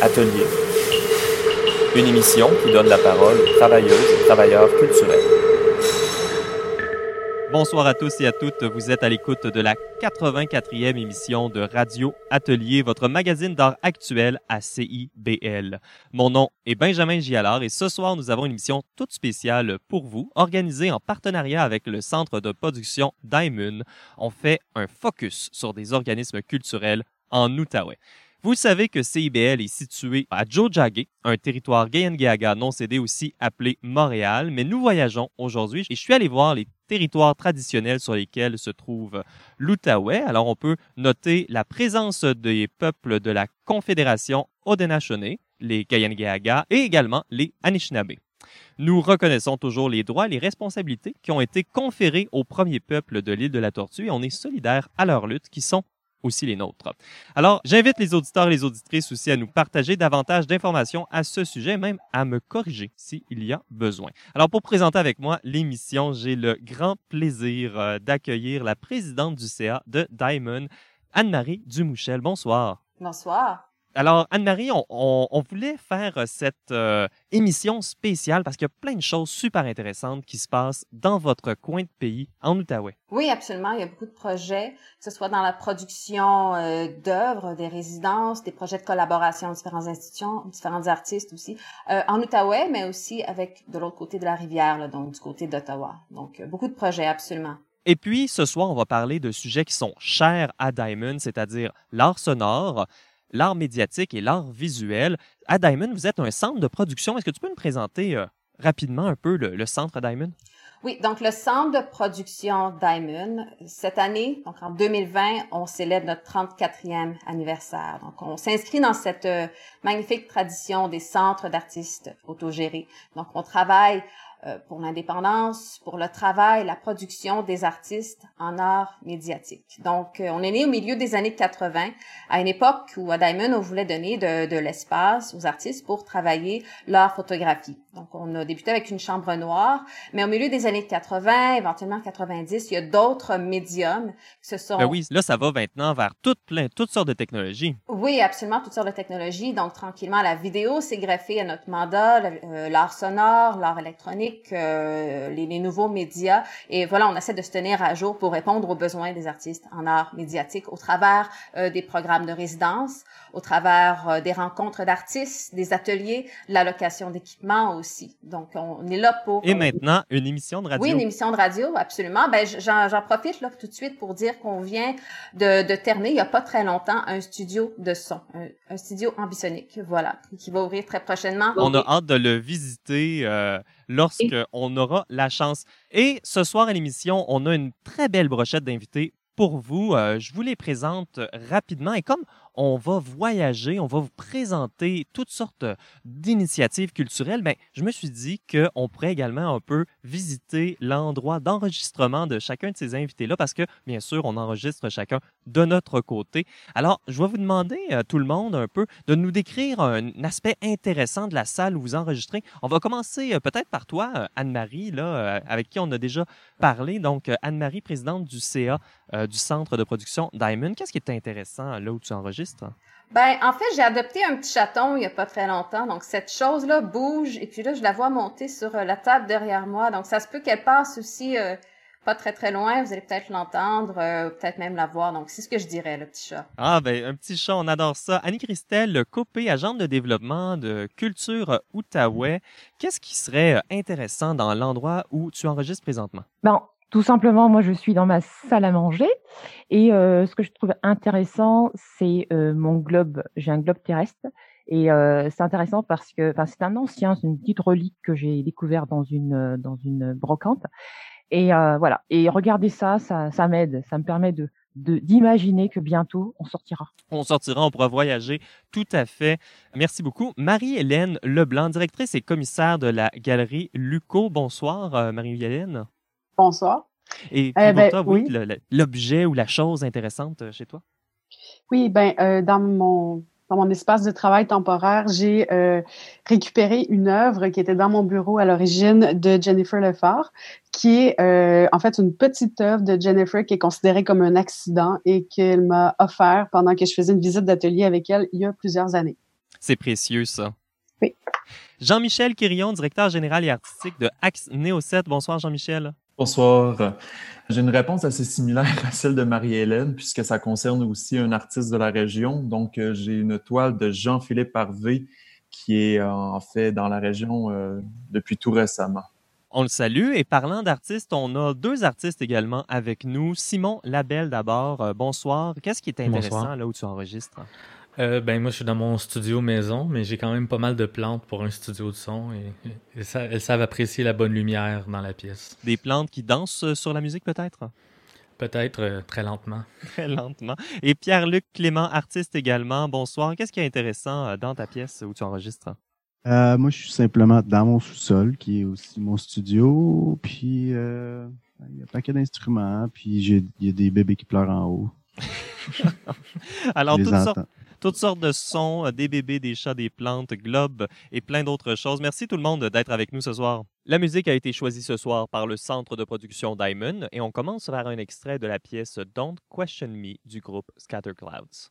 Atelier. Une émission qui donne la parole aux travailleuses et travailleurs culturels. Bonsoir à tous et à toutes. Vous êtes à l'écoute de la 84e émission de Radio Atelier, votre magazine d'art actuel à CIBL. Mon nom est Benjamin Gialard et ce soir, nous avons une émission toute spéciale pour vous, organisée en partenariat avec le centre de production Diamond. On fait un focus sur des organismes culturels en Outaouais. Vous savez que CIBL est situé à Jojage, un territoire Gayengaga non cédé aussi appelé Montréal, mais nous voyageons aujourd'hui et je suis allé voir les territoires traditionnels sur lesquels se trouve l'Outaouais. Alors on peut noter la présence des peuples de la Confédération Haudenosaunee, les Gayengaga et également les Anishinaabe. Nous reconnaissons toujours les droits et les responsabilités qui ont été conférés aux premiers peuples de l'île de la Tortue et on est solidaires à leur lutte qui sont aussi les nôtres. Alors, j'invite les auditeurs et les auditrices aussi à nous partager davantage d'informations à ce sujet, même à me corriger s'il y a besoin. Alors, pour présenter avec moi l'émission, j'ai le grand plaisir euh, d'accueillir la présidente du CA de Diamond, Anne-Marie Dumouchel. Bonsoir. Bonsoir. Alors, Anne-Marie, on, on, on, voulait faire cette euh, émission spéciale parce qu'il y a plein de choses super intéressantes qui se passent dans votre coin de pays, en Outaouais. Oui, absolument. Il y a beaucoup de projets, que ce soit dans la production euh, d'œuvres, des résidences, des projets de collaboration différentes institutions, différents artistes aussi, euh, en Outaouais, mais aussi avec de l'autre côté de la rivière, là, donc du côté d'Ottawa. Donc, beaucoup de projets, absolument. Et puis, ce soir, on va parler de sujets qui sont chers à Diamond, c'est-à-dire l'art sonore, l'art médiatique et l'art visuel. À Diamond, vous êtes un centre de production. Est-ce que tu peux nous présenter euh, rapidement un peu le, centre Diamond? Oui, donc le centre de production Diamond, cette année, donc en 2020, on célèbre notre 34e anniversaire. Donc, on s'inscrit dans cette euh, magnifique tradition des centres d'artistes autogérés. Donc, on travaille pour l'indépendance, pour le travail, la production des artistes en art médiatique. Donc, euh, on est né au milieu des années 80, à une époque où à Diamond, on voulait donner de, de l'espace aux artistes pour travailler leur photographie. Donc, on a débuté avec une chambre noire, mais au milieu des années 80, éventuellement 90, il y a d'autres médiums qui se sont... Ben oui, là, ça va maintenant vers toutes, plein, toutes sortes de technologies. Oui, absolument, toutes sortes de technologies. Donc, tranquillement, la vidéo s'est greffée à notre mandat, l'art sonore, l'art électronique, euh, les, les, nouveaux médias. Et voilà, on essaie de se tenir à jour pour répondre aux besoins des artistes en art médiatique au travers euh, des programmes de résidence, au travers euh, des rencontres d'artistes, des ateliers, l'allocation d'équipements aussi. Donc, on est là pour... Et maintenant, une émission de radio. Oui, une émission de radio, absolument. Ben, j'en profite là tout de suite pour dire qu'on vient de, de terminer, il n'y a pas très longtemps, un studio de son, un, un studio ambitionique, voilà, qui va ouvrir très prochainement. On a hâte de le visiter euh, lorsqu'on aura la chance. Et ce soir à l'émission, on a une très belle brochette d'invités pour vous. Euh, je vous les présente rapidement. Et comme on va voyager, on va vous présenter toutes sortes d'initiatives culturelles, ben, je me suis dit qu'on pourrait également un peu visiter l'endroit d'enregistrement de chacun de ces invités-là parce que, bien sûr, on enregistre chacun de notre côté. Alors, je vais vous demander, à tout le monde, un peu, de nous décrire un aspect intéressant de la salle où vous enregistrez. On va commencer euh, peut-être par toi, euh, Anne-Marie, avec qui on a déjà parlé. Donc, Anne-Marie, présidente du CA euh, du centre de production Diamond. Qu'est-ce qui est intéressant là où tu enregistres? Ben, en fait, j'ai adopté un petit chaton il y a pas très longtemps. Donc, cette chose-là bouge et puis là, je la vois monter sur euh, la table derrière moi. Donc, ça se peut qu'elle passe aussi euh, pas très très loin. Vous allez peut-être l'entendre, euh, peut-être même la voir. Donc, c'est ce que je dirais, le petit chat. Ah, ben, un petit chat, on adore ça. Annie-Christelle Copé, agente de développement de culture Outaouais. Qu'est-ce qui serait intéressant dans l'endroit où tu enregistres présentement? Ben, tout simplement, moi, je suis dans ma salle à manger et euh, ce que je trouve intéressant, c'est euh, mon globe. J'ai un globe terrestre et euh, c'est intéressant parce que, enfin, c'est un ancien, c'est une petite relique que j'ai découvert dans une dans une brocante. Et voilà. Et regarder ça, ça, ça m'aide, ça me permet de d'imaginer que bientôt on sortira. On sortira, on pourra voyager, tout à fait. Merci beaucoup. Marie-Hélène Leblanc, directrice et commissaire de la galerie Luco. Bonsoir, Marie-Hélène. Bonsoir. Et puis, euh, ben, toi, oui, l'objet ou la chose intéressante chez toi? Oui, ben euh, dans mon dans mon espace de travail temporaire, j'ai euh, récupéré une œuvre qui était dans mon bureau à l'origine de Jennifer Lefort, qui est euh, en fait une petite œuvre de Jennifer qui est considérée comme un accident et qu'elle m'a offert pendant que je faisais une visite d'atelier avec elle il y a plusieurs années. C'est précieux, ça. Oui. Jean-Michel Quirion, directeur général et artistique de Axe Néo 7. Bonsoir, Jean-Michel. Bonsoir. J'ai une réponse assez similaire à celle de Marie-Hélène, puisque ça concerne aussi un artiste de la région. Donc, euh, j'ai une toile de Jean-Philippe Harvé qui est euh, en fait dans la région euh, depuis tout récemment. On le salue. Et parlant d'artistes, on a deux artistes également avec nous. Simon Labelle d'abord. bonsoir. Qu'est-ce qui est intéressant là où tu enregistres? Euh, ben moi je suis dans mon studio maison, mais j'ai quand même pas mal de plantes pour un studio de son et, elles savent apprécier la bonne lumière dans la pièce. Des plantes qui dansent euh, sur la musique peut-être? Peut-être euh, très lentement. Très lentement. Et Pierre-Luc Clément, artiste également. Bonsoir. Qu'est-ce qui est intéressant dans ta pièce où tu enregistres? Moi je suis simplement dans mon sous-sol qui est aussi mon studio, puis il y a un paquet d'instruments, puis il y a des bébés qui pleurent en haut. Alors, toutes sortes, toutes sortes de sons, euh, des bébés, des chats, des plantes, globes et plein d'autres choses. Merci tout le monde d'être avec nous ce soir. La musique a été choisie ce soir par le centre de production Diamond et on commence vers un extrait de la pièce Don't Question Me du groupe Scatter Clouds.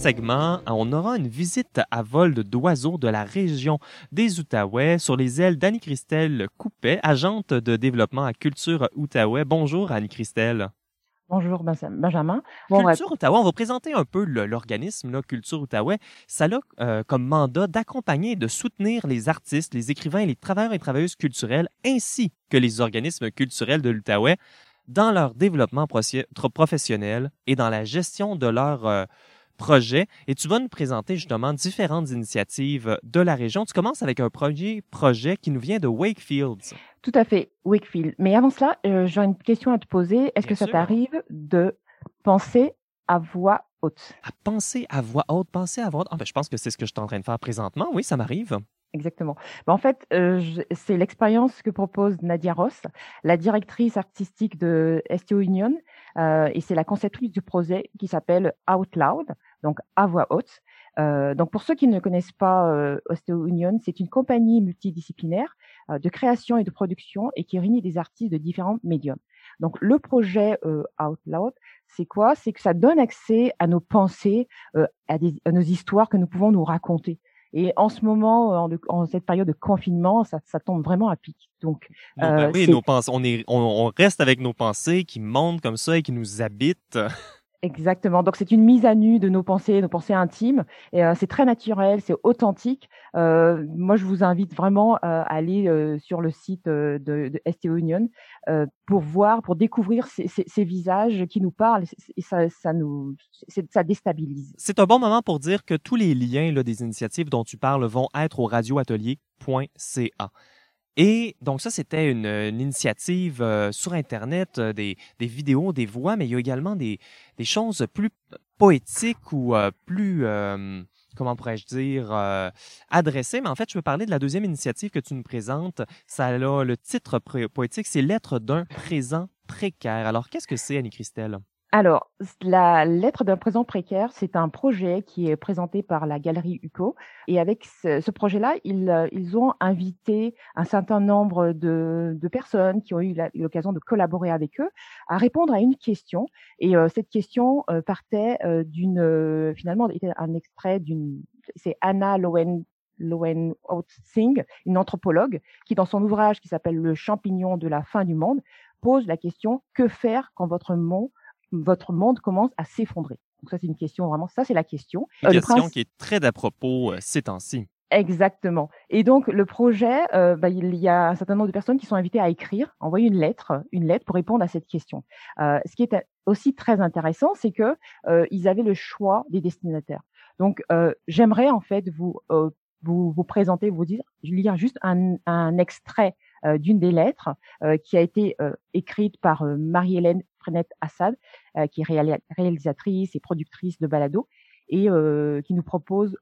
Segment, on aura une visite à vol d'oiseaux de la région des Outaouais sur les ailes d'Annie-Christelle Coupet, agente de développement à Culture Outaouais. Bonjour Annie-Christelle. Bonjour Benjamin. Culture Outaouais, on va présenter un peu l'organisme Culture Outaouais. Ça a euh, comme mandat d'accompagner et de soutenir les artistes, les écrivains et les travailleurs et travailleuses culturelles ainsi que les organismes culturels de l'Outaouais dans leur développement professionnel et dans la gestion de leurs euh, projets. Et tu vas nous présenter justement différentes initiatives de la région. Tu commences avec un premier projet qui nous vient de Wakefield. Tout à fait, Wakefield. Mais avant cela, euh, j'ai une question à te poser. Est-ce que ça t'arrive de penser à voix haute? À penser à voix haute, penser à voix haute. Ah, ben, je pense que c'est ce que je suis en train de faire présentement. Oui, ça m'arrive. Exactement. Bah, en fait, euh, c'est l'expérience que propose Nadia Ross, la directrice artistique de STO Union, euh, et c'est la conceptrice du projet qui s'appelle Out Loud, donc à voix haute. Euh, donc pour ceux qui ne connaissent pas STO Union, c'est une compagnie multidisciplinaire de création et de production et qui réunit des artistes de différents médiums. Donc le projet Out Loud, c'est quoi? C'est que ça donne accès à nos pensées, à, des, à nos histoires que nous pouvons nous raconter. Et en ce moment, en, cette période de confinement, ça, ça tombe vraiment à pic. Donc, euh, oui, nos pensées, on, est, on, reste avec nos pensées qui montent comme ça et qui nous habitent. Exactement. Donc c'est une mise à nu de nos pensées, nos pensées intimes. Et euh, c'est très naturel, c'est authentique. Euh, moi, je vous invite vraiment euh, à aller euh, sur le site de, de STO Union pour voir, pour découvrir ces, ces, ces visages qui nous parlent. Et ça, ça nous, ça déstabilise. C'est un bon moment pour dire que tous les liens là, des initiatives dont tu parles vont être au radioatelier.ca. Et donc ça, c'était une, initiative euh, sur Internet, euh, des, vidéos, des voix, mais il y a également des, choses plus poétiques ou euh, plus, comment pourrais-je dire, adressées. Mais en fait, je veux parler de la deuxième initiative que tu nous présentes. Ça a le titre poétique, c'est Lettre d'un présent précaire. Alors, qu'est-ce que c'est, Annie-Christelle? Alors, la lettre d'un présent précaire, c'est un projet qui est présenté par la galerie UCO. Et avec ce, projet-là, ils, euh, ils, ont invité un certain nombre de, de personnes qui ont eu l'occasion de collaborer avec eux à répondre à une question. Et euh, cette question euh, partait d'une, finalement, était un extrait d'une, c'est Anna Lowen Lowen Singh, une anthropologue, qui dans son ouvrage qui s'appelle Le champignon de la fin du monde, pose la question que faire quand votre monde votre monde commence à s'effondrer Donc ça, c'est une question vraiment, ça c'est la question. Une euh, question qui est très d'à propos euh, ces temps-ci. Exactement. Et donc le projet, euh, bah, il y a un certain nombre de personnes qui sont invitées à écrire, envoyer une lettre, une lettre pour répondre à cette question. Euh, ce qui est aussi très intéressant, c'est que euh, ils avaient le choix des destinataires. Donc j'aimerais en fait vous, vous vous présenter, vous dire, lire juste un, un extrait d'une des lettres qui a été écrite par Marie-Hélène Frenette Assad, euh, qui est réalisatrice et productrice de balado, et euh, qui nous propose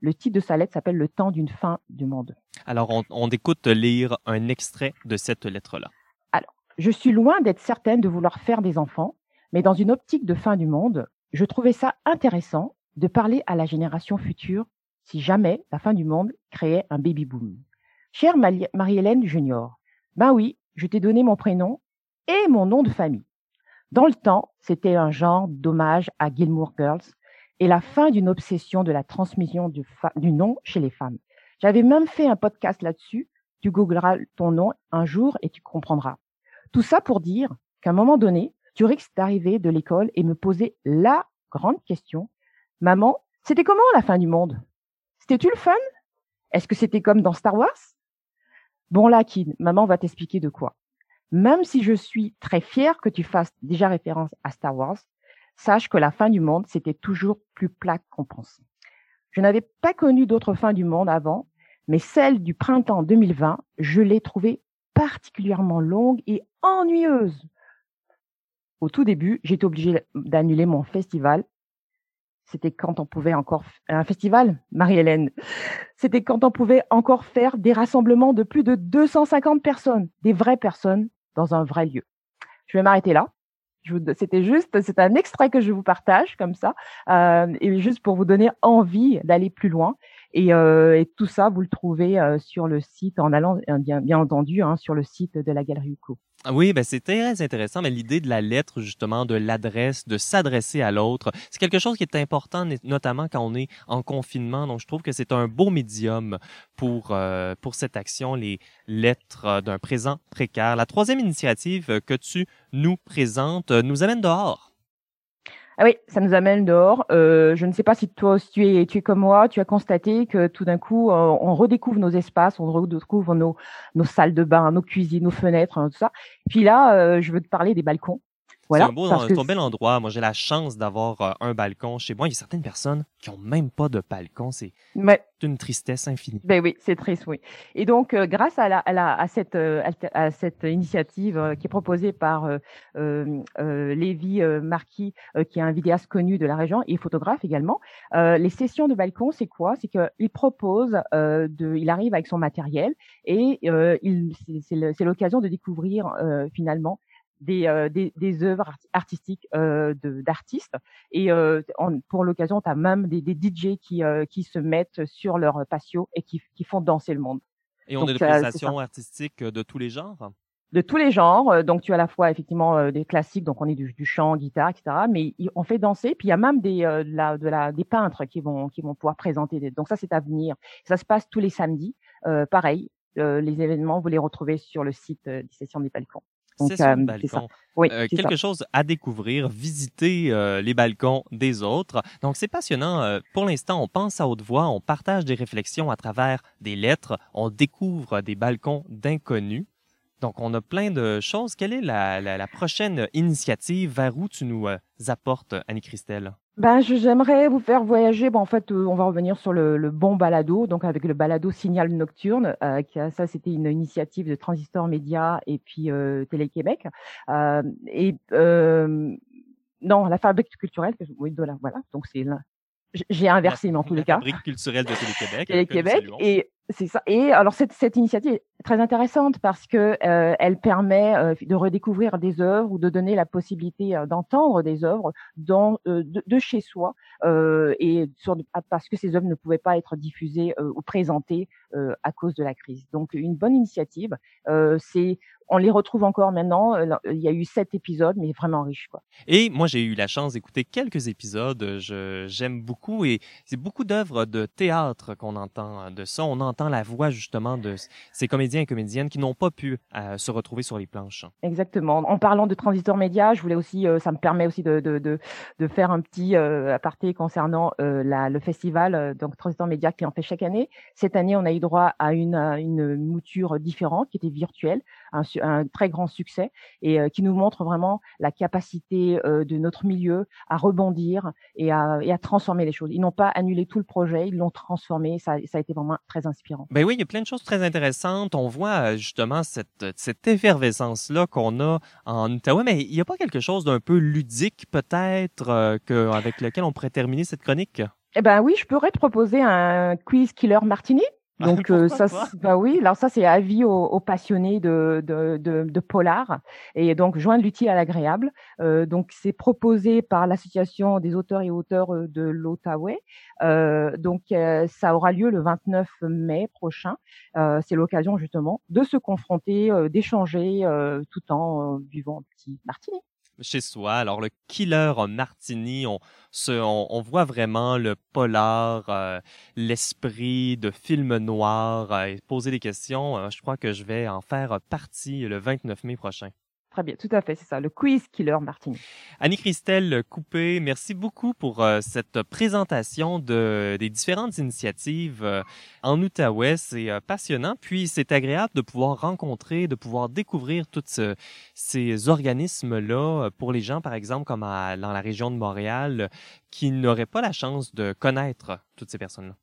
le titre de sa lettre s'appelle Le temps d'une fin du monde. Alors, on, on écoute lire un extrait de cette lettre-là. Alors, je suis loin d'être certaine de vouloir faire des enfants, mais dans une optique de fin du monde, je trouvais ça intéressant de parler à la génération future si jamais la fin du monde créait un baby boom. Chère Marie-Hélène Junior, ben oui, je t'ai donné mon prénom et mon nom de famille. Dans le temps, c'était un genre d'hommage à Gilmour Girls et la fin d'une obsession de la transmission du, nom chez les femmes. J'avais même fait un podcast là-dessus. Tu googleras ton nom un jour et tu comprendras. Tout ça pour dire qu'à un moment donné, tu risques d'arriver de l'école et me poser la grande question. Maman, c'était comment la fin du monde? C'était-tu le fun? Est-ce que c'était comme dans Star Wars? Bon là, Kid, maman va t'expliquer de quoi. Même si je suis très fière que tu fasses déjà référence à Star Wars, sache que la fin du monde, c'était toujours plus plat qu'on pense. Je n'avais pas connu d'autres fins du monde avant, mais celle du printemps 2020, je l'ai trouvée particulièrement longue et ennuyeuse. Au tout début, j'étais obligée d'annuler mon festival. C'était quand on pouvait encore un festival, Marie-Hélène. C'était quand on pouvait encore faire des rassemblements de plus de 250 personnes, des vraies personnes dans un vrai lieu. Je vais m'arrêter là. C'était juste, c'est un extrait que je vous partage comme ça, euh, et juste pour vous donner envie d'aller plus loin. Et, euh, et, tout ça, vous le trouvez euh, sur le site, en allant bien, bien entendu hein, sur le site de la Galerie UCO. Oui, ben c'est très intéressant, mais l'idée de la lettre, justement, de l'adresse, de s'adresser à l'autre, c'est quelque chose qui est important, notamment quand on est en confinement. Donc, je trouve que c'est un beau médium pour, euh, pour cette action, les lettres d'un présent précaire. La troisième initiative que tu nous présentes nous amène dehors. Ah oui, ça nous amène dehors. Euh, je ne sais pas si toi, si tu es, tu es comme moi, tu as constaté que tout d'un coup, euh, on redécouvre nos espaces, on redécouvre nos, nos salles de bain, nos cuisines, nos fenêtres, hein, tout ça. Puis là, euh, je veux te parler des balcons. Voilà, c'est un, bel endroit. Moi, j'ai la chance d'avoir euh, un balcon chez moi. Il y a certaines personnes qui ont même pas de balcon. C'est une tristesse infinie. Ben oui, c'est triste, oui. Et donc, euh, grâce à, la, à, la, à, cette, euh, à cette initiative qui est proposée par Lévi Marquis, qui est un vidéaste connu de la région et photographe également, les sessions de balcon, c'est quoi? C'est qu'il propose, de, il arrive avec son matériel et il, c'est l'occasion de découvrir finalement des, euh, des, des, œuvres artistiques euh, d'artistes. Et euh, pour l'occasion, tu as même des, des DJ qui, euh, qui se mettent sur leur patio et qui, qui font danser le monde. Et on a des prestations artistiques de tous les genres? De tous les genres. Donc, tu as à la fois effectivement des classiques, donc on est du, chant, guitare, etc. Mais on fait danser. Puis il y a même des, de la, de la, des peintres qui vont, qui vont pouvoir présenter. Donc ça, c'est à venir. Ça se passe tous les samedis. pareil, les événements, vous les retrouvez sur le site des sessions des balcons. C'est euh, balcon. Oui, euh, quelque chose à découvrir, visiter euh, les balcons des autres. Donc c'est passionnant. pour l'instant, on pense à haute voix, on partage des réflexions à travers des lettres, on découvre des balcons d'inconnus. Donc on a plein de choses. Quelle est la, la, la prochaine initiative? Vers où tu nous apportes, Annie-Christelle? Ben, j'aimerais vous faire voyager. Bon, en fait, euh, on va revenir sur le, le, bon balado, donc avec le balado Signal Nocturne. Euh, qui a, ça, c'était une initiative de Transistor Média et puis euh, Télé-Québec. Euh, et euh, non, la fabrique culturelle. Oui, voilà. Donc c'est j'ai inversé, mais en tous les cas. Fabrique culturelle de Télé-Québec. Télé-Québec. Et c'est ça. Et alors cette, cette initiative très intéressante parce que euh, elle permet euh, de redécouvrir des œuvres ou de donner la possibilité euh, d'entendre des œuvres de, chez soi et sur, parce que ces œuvres ne pouvaient pas être diffusées ou présentées à cause de la crise. Donc une bonne initiative. c'est on les retrouve encore maintenant. Il y a eu sept épisodes, mais vraiment riches. Quoi. Et moi, j'ai eu la chance d'écouter quelques épisodes. J'aime beaucoup et c'est beaucoup d'œuvres de théâtre qu'on entend de ça. On entend la voix justement de ces comédiens et comédiennes qui n'ont pas pu euh, se retrouver sur les planches. Exactement. En parlant de Transistor Média, je voulais aussi, ça me permet aussi de, faire un petit aparté concernant la, le festival donc Transistor Média qui en fait chaque année. Cette année, on a eu droit à une, une mouture différente qui était virtuelle, un, un très grand succès et euh, qui nous montre vraiment la capacité euh, de notre milieu à rebondir et à, et à transformer les choses. Ils n'ont pas annulé tout le projet, ils l'ont transformé. Ça, ça, a été vraiment très inspirant. Ben oui, il y a plein de choses très intéressantes. On voit euh, justement cette, cette effervescence-là qu'on a en Ottawa, mais il n'y a pas quelque chose d'un peu ludique peut-être que, avec lequel on pourrait terminer cette chronique? Eh ben oui, je pourrais te proposer un quiz killer martini. Ah, Donc euh, ça, bah oui, alors ça c'est avis aux, aux passionnés de, de, de, de, polar et donc joindre l'utile à l'agréable. Euh, donc c'est proposé par l'association des auteurs et auteurs de l'Outaouais. Euh, donc euh, ça aura lieu le 29 mai prochain. c'est l'occasion justement de se confronter, d'échanger tout en buvant un petit martini chez soi. Alors, le killer martini, on, se, on, voit vraiment le polar, euh, l'esprit de film noir euh, et poser des questions. Euh, je crois que je vais en faire partie le 29 mai prochain. Très bien, tout à fait, c'est ça, le quiz killer Martini. Annie-Christelle Coupé, merci beaucoup pour euh, cette présentation de, des différentes initiatives euh, en Outaouais. C'est euh, passionnant, puis c'est agréable de pouvoir rencontrer, de pouvoir découvrir tous ces organismes-là pour les gens, par exemple, comme à, dans la région de Montréal, qui n'auraient pas la chance de connaître toutes ces personnes-là.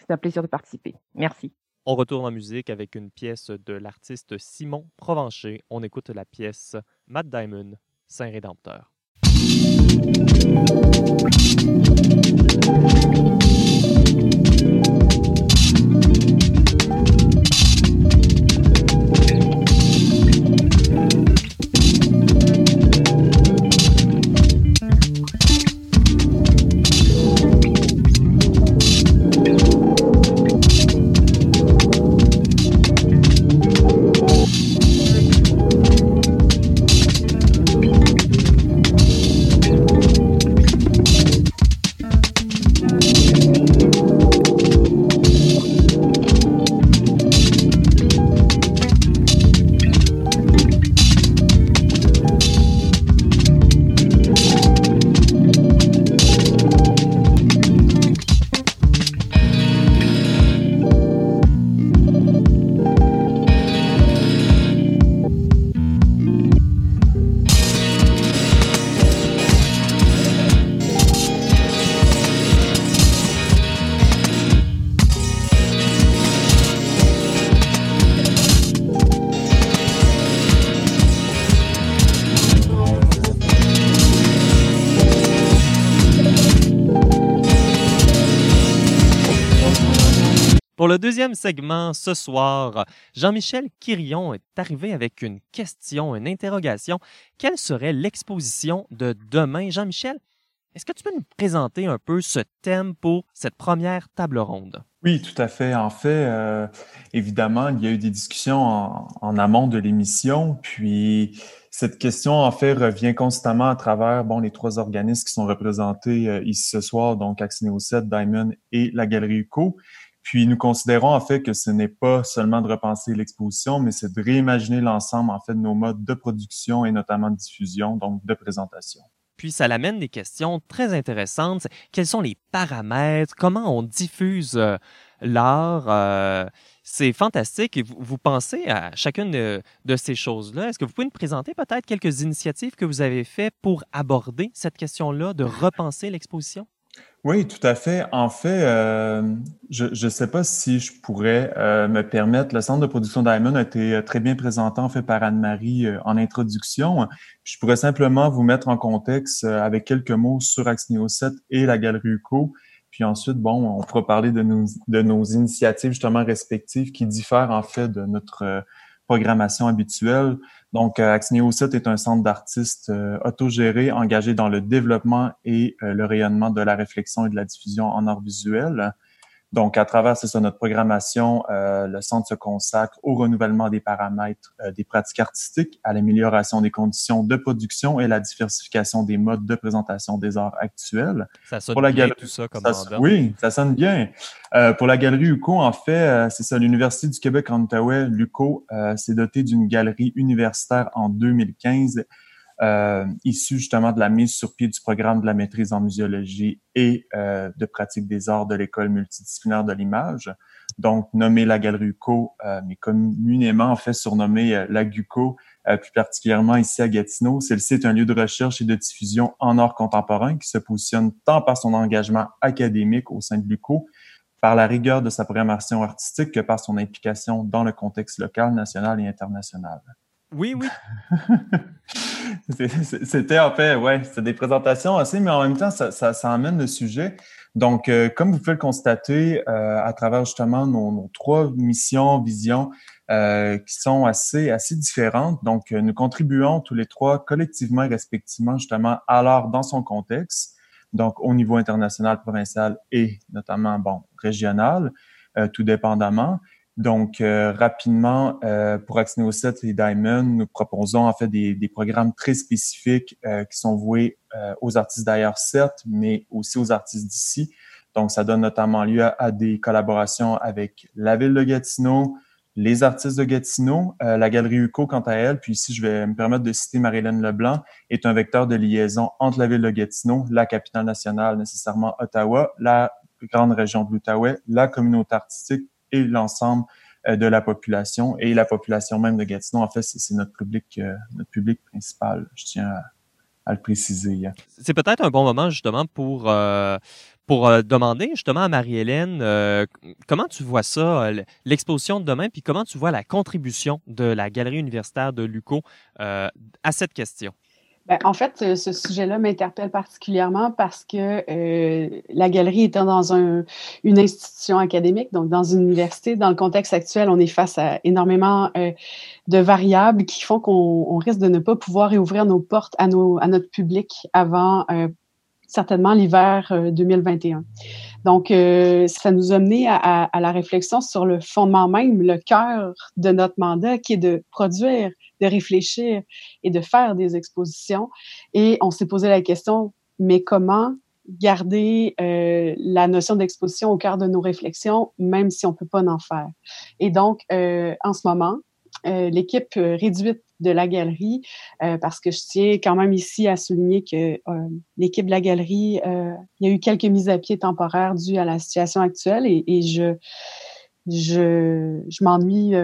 C'est un plaisir de participer. Merci. On retourne en musique avec une pièce de l'artiste Simon Provencher. On écoute la pièce Matt Diamond, Saint-Rédempteur. Pour le deuxième segment ce soir, Jean-Michel Quirion est arrivé avec une question, une interrogation. Quelle serait l'exposition de demain? Jean-Michel, est-ce que tu peux nous présenter un peu ce thème pour cette première table ronde? Oui, tout à fait. En fait, euh, évidemment, il y a eu des discussions en, amont de l'émission, puis cette question, en fait, revient constamment à travers bon, les trois organismes qui sont représentés euh, ici ce soir, donc Axineo 7, Diamond et la Galerie UCO. Puis nous considérons en fait que ce n'est pas seulement de repenser l'exposition, mais c'est de réimaginer l'ensemble en fait de nos modes de production et notamment de diffusion, donc de présentation. Puis ça l'amène des questions très intéressantes. Quels sont les paramètres? Comment on diffuse euh, l'art? Euh, c'est fantastique. Vous, pensez à chacune de ces choses-là. Est-ce que vous pouvez nous présenter peut-être quelques initiatives que vous avez faites pour aborder cette question-là, de repenser l'exposition? Oui, tout à fait. En fait, euh, je ne sais pas si je pourrais euh, me permettre. Le centre de production Diamond a été euh, très bien présenté en fait par Anne-Marie en introduction. Je pourrais simplement vous mettre en contexte avec quelques mots sur Axneo 7 et la Galerie UCO. Puis ensuite, bon, on pourra parler de nos, de nos initiatives justement respectives qui diffèrent en fait de notre programmation habituelle. Donc, euh, Axneo 7 est un centre d'artistes euh, autogéré, engagé dans le développement et euh, le rayonnement de la réflexion et de la diffusion en art visuel. Donc, à travers c'est ça, notre programmation, euh, le centre se consacre au renouvellement des paramètres euh, des pratiques artistiques, à l'amélioration des conditions de production et la diversification des modes de présentation des arts actuels. Ça sonne pour la bien tout ça comme ça, Oui, ça sonne bien. Euh, pour la galerie UCO, en fait, c'est ça, l'Université du Québec en Outaouais, l'UCO, s'est doté d'une galerie universitaire en 2015 euh, issu justement de la mise sur pied du programme de la maîtrise en muséologie et euh, de pratique des arts de l'école multidisciplinaire de l'image. Donc, nommé la Galerie UCO, euh, mais communément en fait surnommé euh, la GUCO, euh, plus particulièrement ici à Gatineau. Celle-ci est un lieu de recherche et de diffusion en art contemporain qui se positionne tant par son engagement académique au sein de l'UCO, par la rigueur de sa programmation artistique que par son implication dans le contexte local, national et international. Oui, oui. C'était en fait, ouais, c'est des présentations assez, mais en même temps, ça, ça, le sujet. Donc, euh, comme vous pouvez le constater euh, à travers justement nos, nos trois missions, visions, euh, qui sont assez, assez différentes. Donc, nous contribuons tous les trois collectivement et respectivement justement à l'art dans son contexte, donc au niveau international, provincial et notamment, bon, régional, tout dépendamment. Donc, euh, rapidement, euh, pour 7 et Diamond, nous proposons en fait des, des programmes très spécifiques euh, qui sont voués aux artistes d'ailleurs, certes, mais aussi aux artistes d'ici. Donc, ça donne notamment lieu à, des collaborations avec la ville de Gatineau, les artistes de Gatineau, la Galerie UCO quant à elle, puis ici, je vais me permettre de citer Marie-Hélène Leblanc, est un vecteur de liaison entre la ville de Gatineau, la capitale nationale, nécessairement Ottawa, la grande région de l'Outaouais, la communauté artistique et l'ensemble euh, de la population et la population même de Gatineau. En fait, c'est notre public, euh, notre public principal. Je tiens à, le préciser. C'est peut-être un bon moment justement pour euh, pour demander justement à Marie-Hélène comment tu vois ça, l'exposition de demain, puis comment tu vois la contribution de la galerie universitaire de Luco à cette question? Ben, en fait, euh, ce sujet-là m'interpelle particulièrement parce que euh, la galerie étant dans un, une institution académique, donc dans une université, dans le contexte actuel, on est face à énormément euh, de variables qui font qu'on risque de ne pas pouvoir réouvrir nos portes à, nos, à notre public avant euh, certainement l'hiver 2021. Donc, ça nous a mené à, la réflexion sur le fondement même, le cœur de notre mandat, qui est de produire de réfléchir et de faire des expositions. Et on s'est posé la question, mais comment garder euh, la notion d'exposition au cœur de nos réflexions, même si on peut pas en faire? Et donc, euh, en ce moment, euh, l'équipe réduite de la galerie, parce que je tiens quand même ici à souligner que l'équipe de la galerie, il y a eu quelques mises à pied temporaires dues à la situation actuelle et, et je, je, je m'ennuie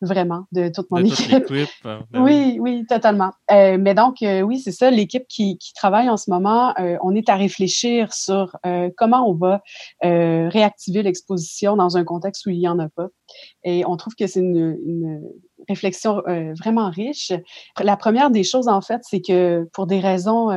vraiment de toute mon équipe. Ben oui, oui, totalement. Euh, mais donc, euh, oui, c'est ça, l'équipe qui, qui, travaille en ce moment, euh, on est à réfléchir sur euh, comment on va euh, réactiver l'exposition dans un contexte où il n'y en a pas. Et on trouve que c'est une, une, réflexion vraiment riche. La première des choses, en fait, c'est que pour des raisons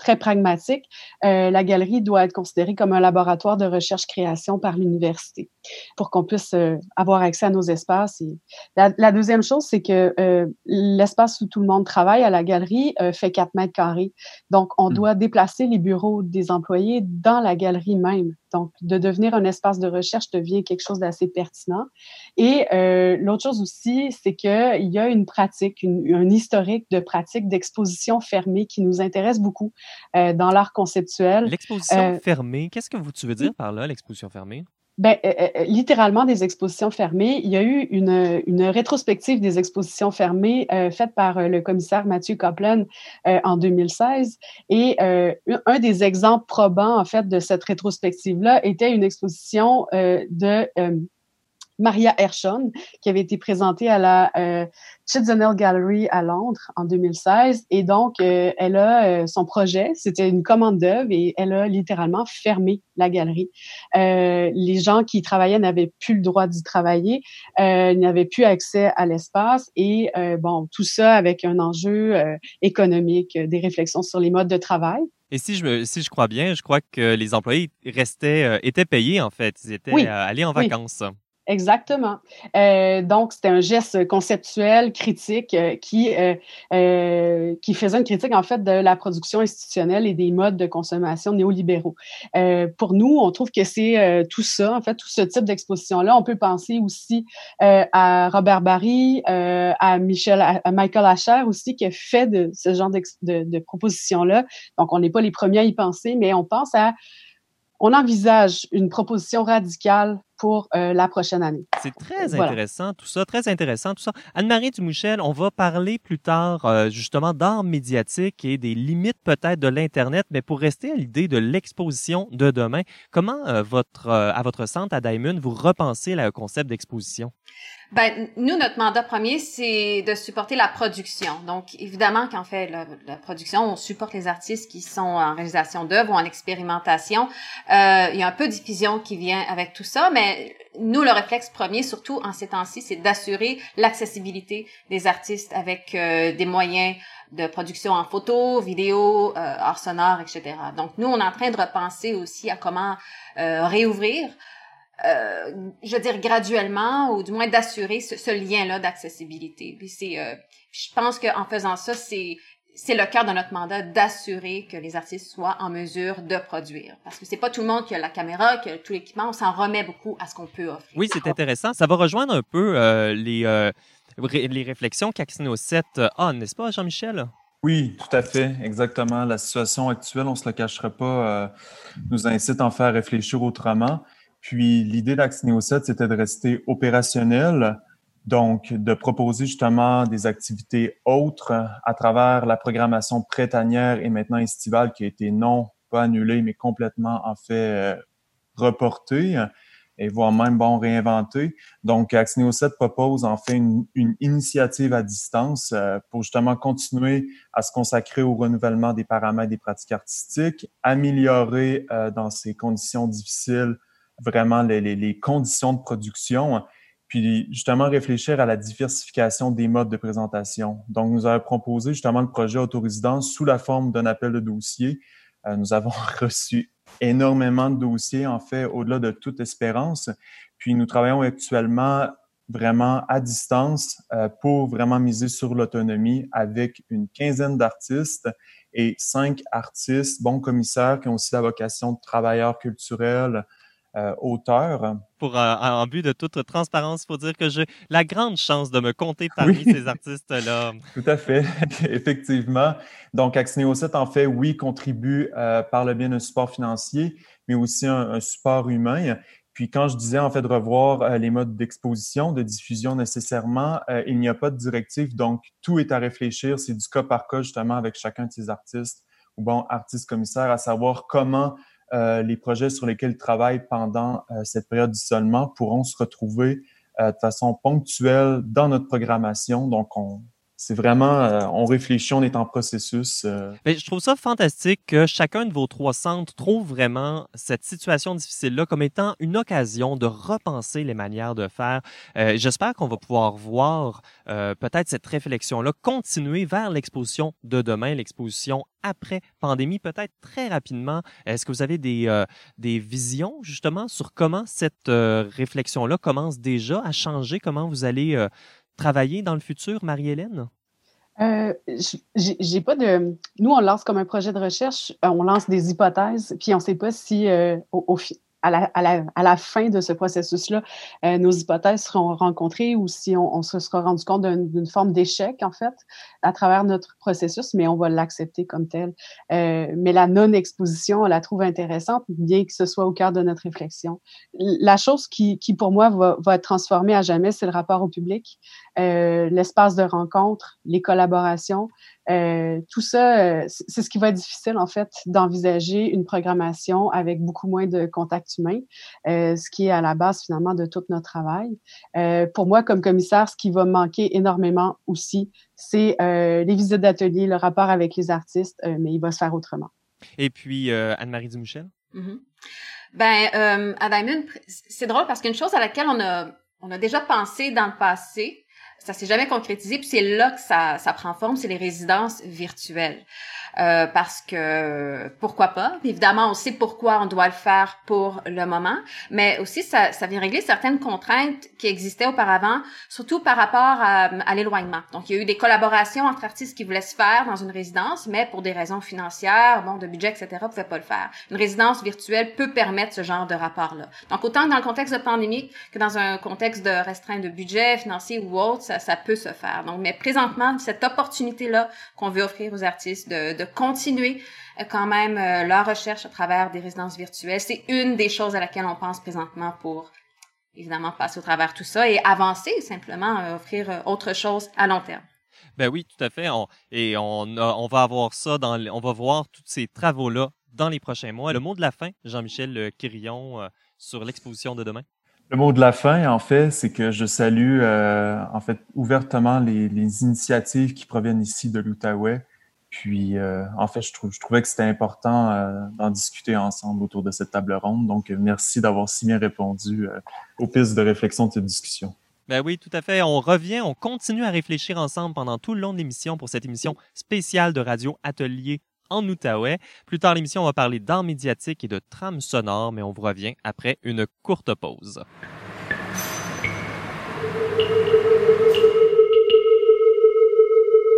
très pragmatique, euh, la galerie doit être considérée comme un laboratoire de recherche-création par l'université pour qu'on puisse euh, avoir accès à nos espaces. Et la, la deuxième chose, c'est que euh, l'espace où tout le monde travaille à la galerie euh, fait 4 mètres carrés. Donc, on mmh. doit déplacer les bureaux des employés dans la galerie même. Donc, de devenir un espace de recherche devient quelque chose d'assez pertinent. Et euh, l'autre chose aussi, c'est qu'il y a une pratique, une, un historique de pratique d'exposition fermée qui nous intéresse beaucoup euh, dans l'art conceptuel. L'exposition euh, fermée, qu'est-ce que vous, tu veux dire par là, l'exposition fermée? Ben, euh, euh, littéralement des expositions fermées. Il y a eu une, une rétrospective des expositions fermées euh, faite par euh, le commissaire Mathieu Copland en 2016. Et un des exemples probants, en fait, de cette rétrospective-là était une exposition de Maria Hershon, qui avait été présentée à la euh, Gallery à Londres en 2016. Et donc, euh, elle a euh, son projet, c'était une commande d'œuvre et elle a littéralement fermé la galerie. Euh, les gens qui y travaillaient n'avaient plus le droit d'y travailler, euh, n'avaient plus accès à l'espace et bon, tout ça avec un enjeu économique, des réflexions sur les modes de travail Et si je me, si je crois bien, je crois que les employés restaient, euh, étaient payés en fait. Ils étaient euh, allés en vacances. Exactement. Euh, donc, c'était un geste conceptuel, critique, euh, qui, euh, euh, qui faisait une critique, en fait, de la production institutionnelle et des modes de consommation néolibéraux. Euh, pour nous, on trouve que c'est tout ça, en fait, tout ce type d'exposition-là. On peut penser aussi à Robert Barry, à Michel, à Michael Asher aussi, qui a fait de ce genre de, de propositions-là. Donc, on n'est pas les premiers à y penser, mais on pense à on envisage une proposition radicale pour euh, la prochaine année. C'est très intéressant tout ça, très intéressant tout ça. Anne-Marie Dumouchel, on va parler plus tard euh, justement d'art médiatique et des limites peut-être de l'Internet, mais pour rester à l'idée de l'exposition de demain, comment euh, votre, à votre centre à Diamond, vous repensez le concept d'exposition? Ben, nous, notre mandat premier, c'est de supporter la production. Donc, évidemment, quand on fait la, la, production, on supporte les artistes qui sont en réalisation d'œuvres ou en expérimentation. Euh, il y a un peu de diffusion qui vient avec tout ça, mais nous, le réflexe premier, surtout en ces temps-ci, c'est d'assurer l'accessibilité des artistes avec euh, des moyens de production en photo, vidéo, euh, sonore, etc. Donc, nous, on est en train de repenser aussi à comment euh, réouvrir euh, je veux dire graduellement ou du moins d'assurer ce, lien-là d'accessibilité. Puis c'est, je pense qu'en faisant ça, c'est c'est le cœur de notre mandat d'assurer que les artistes soient en mesure de produire. Parce que c'est pas tout le monde qui a la caméra, qui a tout l'équipement. On s'en remet beaucoup à ce qu'on peut offrir. Oui, c'est intéressant. Ça va rejoindre un peu euh, les, euh, les réflexions qu'Axino 7 a, n'est-ce pas, Jean-Michel? Oui, tout à fait, exactement. La situation actuelle, on se le cachera pas, euh, nous incite en faire réfléchir autrement. Puis l'idée d'Axneo 7, c'était de rester opérationnel, donc de proposer justement des activités autres à travers la programmation prêtanière et maintenant estivale qui a été non pas annulée, mais complètement en fait reportée et voire même bon réinventée. Donc Axneo 7 propose en fait une, une initiative à distance euh, pour justement continuer à se consacrer au renouvellement des paramètres des pratiques artistiques, améliorer euh, dans ces conditions difficiles vraiment les, les, les, conditions de production, puis justement réfléchir à la diversification des modes de présentation. Donc, nous avons proposé justement le projet autorésidence sous la forme d'un appel de dossier. Euh, nous avons reçu énormément de dossiers, en fait, au-delà de toute espérance. Puis, nous travaillons actuellement vraiment à distance euh, pour vraiment miser sur l'autonomie avec une quinzaine d'artistes et cinq artistes, bons commissaires qui ont aussi la vocation de travailleurs culturels, euh, auteur. Pour euh, en but de toute transparence, faut dire que j'ai la grande chance de me compter parmi oui. ces artistes-là. Tout à fait, effectivement. Donc, Axneo 7, en fait, oui, contribue euh, par le bien d'un support financier, mais aussi un, un, support humain. Puis quand je disais en fait de revoir euh, les modes d'exposition, de diffusion nécessairement, euh, il n'y a pas de directive, donc tout est à réfléchir. C'est du cas par cas justement avec chacun de ces artistes ou bon artistes commissaires, à savoir comment les projets sur lesquels ils travaillent pendant euh, cette période d'isolement pourront se retrouver euh, de façon ponctuelle dans notre programmation. Donc, on, c'est vraiment, euh, on réfléchit, on est en processus. Euh... Mais je trouve ça fantastique que chacun de vos trois centres trouve vraiment cette situation difficile-là comme étant une occasion de repenser les manières de faire. Euh, J'espère qu'on va pouvoir voir euh, peut-être cette réflexion-là continuer vers l'exposition de demain, l'exposition après pandémie, peut-être très rapidement. Est-ce que vous avez des, euh, des visions justement sur comment cette réflexion-là commence déjà à changer, comment vous allez travailler dans le futur, Marie-Hélène? Euh, j'ai pas de. Nous, on lance comme un projet de recherche, on lance des hypothèses, puis on ne sait pas si euh, au, au, à la, à, la, à la, fin de ce processus-là, euh, nos hypothèses seront rencontrées ou si on, se sera rendu compte d'une forme d'échec, en fait, à travers notre processus, mais on va l'accepter comme tel. Euh, mais la non-exposition, on la trouve intéressante, bien que ce soit au cœur de notre réflexion. La chose qui, qui pour moi, va, va être transformée à jamais, c'est le rapport au public, euh, l'espace de rencontre, les collaborations. Euh, tout ça, euh, c'est ce qui va être difficile en fait d'envisager une programmation avec beaucoup moins de contact humain, euh, ce qui est à la base finalement de tout notre travail. Euh, pour moi, comme commissaire, ce qui va manquer énormément aussi, c'est euh, les visites d'atelier, le rapport avec les artistes, mais il va se faire autrement. Et puis Anne-Marie Dumouchel. Mm -hmm. Ben, à Diamond, c'est drôle parce qu'une chose à laquelle on a on a déjà pensé dans le passé, ça s'est jamais concrétisé, puis c'est là que ça, ça prend forme, c'est les résidences virtuelles. Euh, parce que pourquoi pas? Évidemment, on sait pourquoi on doit le faire pour le moment, mais aussi ça, ça vient régler certaines contraintes qui existaient auparavant, surtout par rapport à, à l'éloignement. Donc, il y a eu des collaborations entre artistes qui voulaient se faire dans une résidence, mais pour des raisons financières, bon, de budget, etc., pouvaient pas le faire. Une résidence virtuelle peut permettre ce genre de rapport-là. Donc, autant dans le contexte de pandémie que dans un contexte de restreint de budget financier ou autre, ça, ça peut se faire. Donc, mais présentement, cette opportunité-là qu'on veut offrir aux artistes de continuer euh, quand même euh, leur recherche à travers des résidences virtuelles, c'est une des choses à laquelle on pense présentement pour évidemment passer au travers tout ça et avancer simplement, euh, offrir autre chose à long terme. Ben oui, tout à fait. et on, on va avoir ça dans, on va voir tous ces travaux-là dans les prochains mois. Le mot de la fin, Jean-Michel Quirion, sur l'exposition de demain. Le mot de la fin, en fait, c'est que je salue euh, en fait ouvertement les, les, initiatives qui proviennent ici de l'Outaouais. Puis, euh, en fait, je, trouvais que c'était important euh, d'en discuter ensemble autour de cette table ronde. Donc, merci d'avoir si bien répondu aux pistes de réflexion de cette discussion. Ben oui, tout à fait. On revient, on continue à réfléchir ensemble pendant tout le long de l'émission pour cette émission spéciale de Radio Atelier en Outaouais. Plus tard l'émission, on va parler d'art médiatique et de trame sonore, mais on vous revient après une courte pause.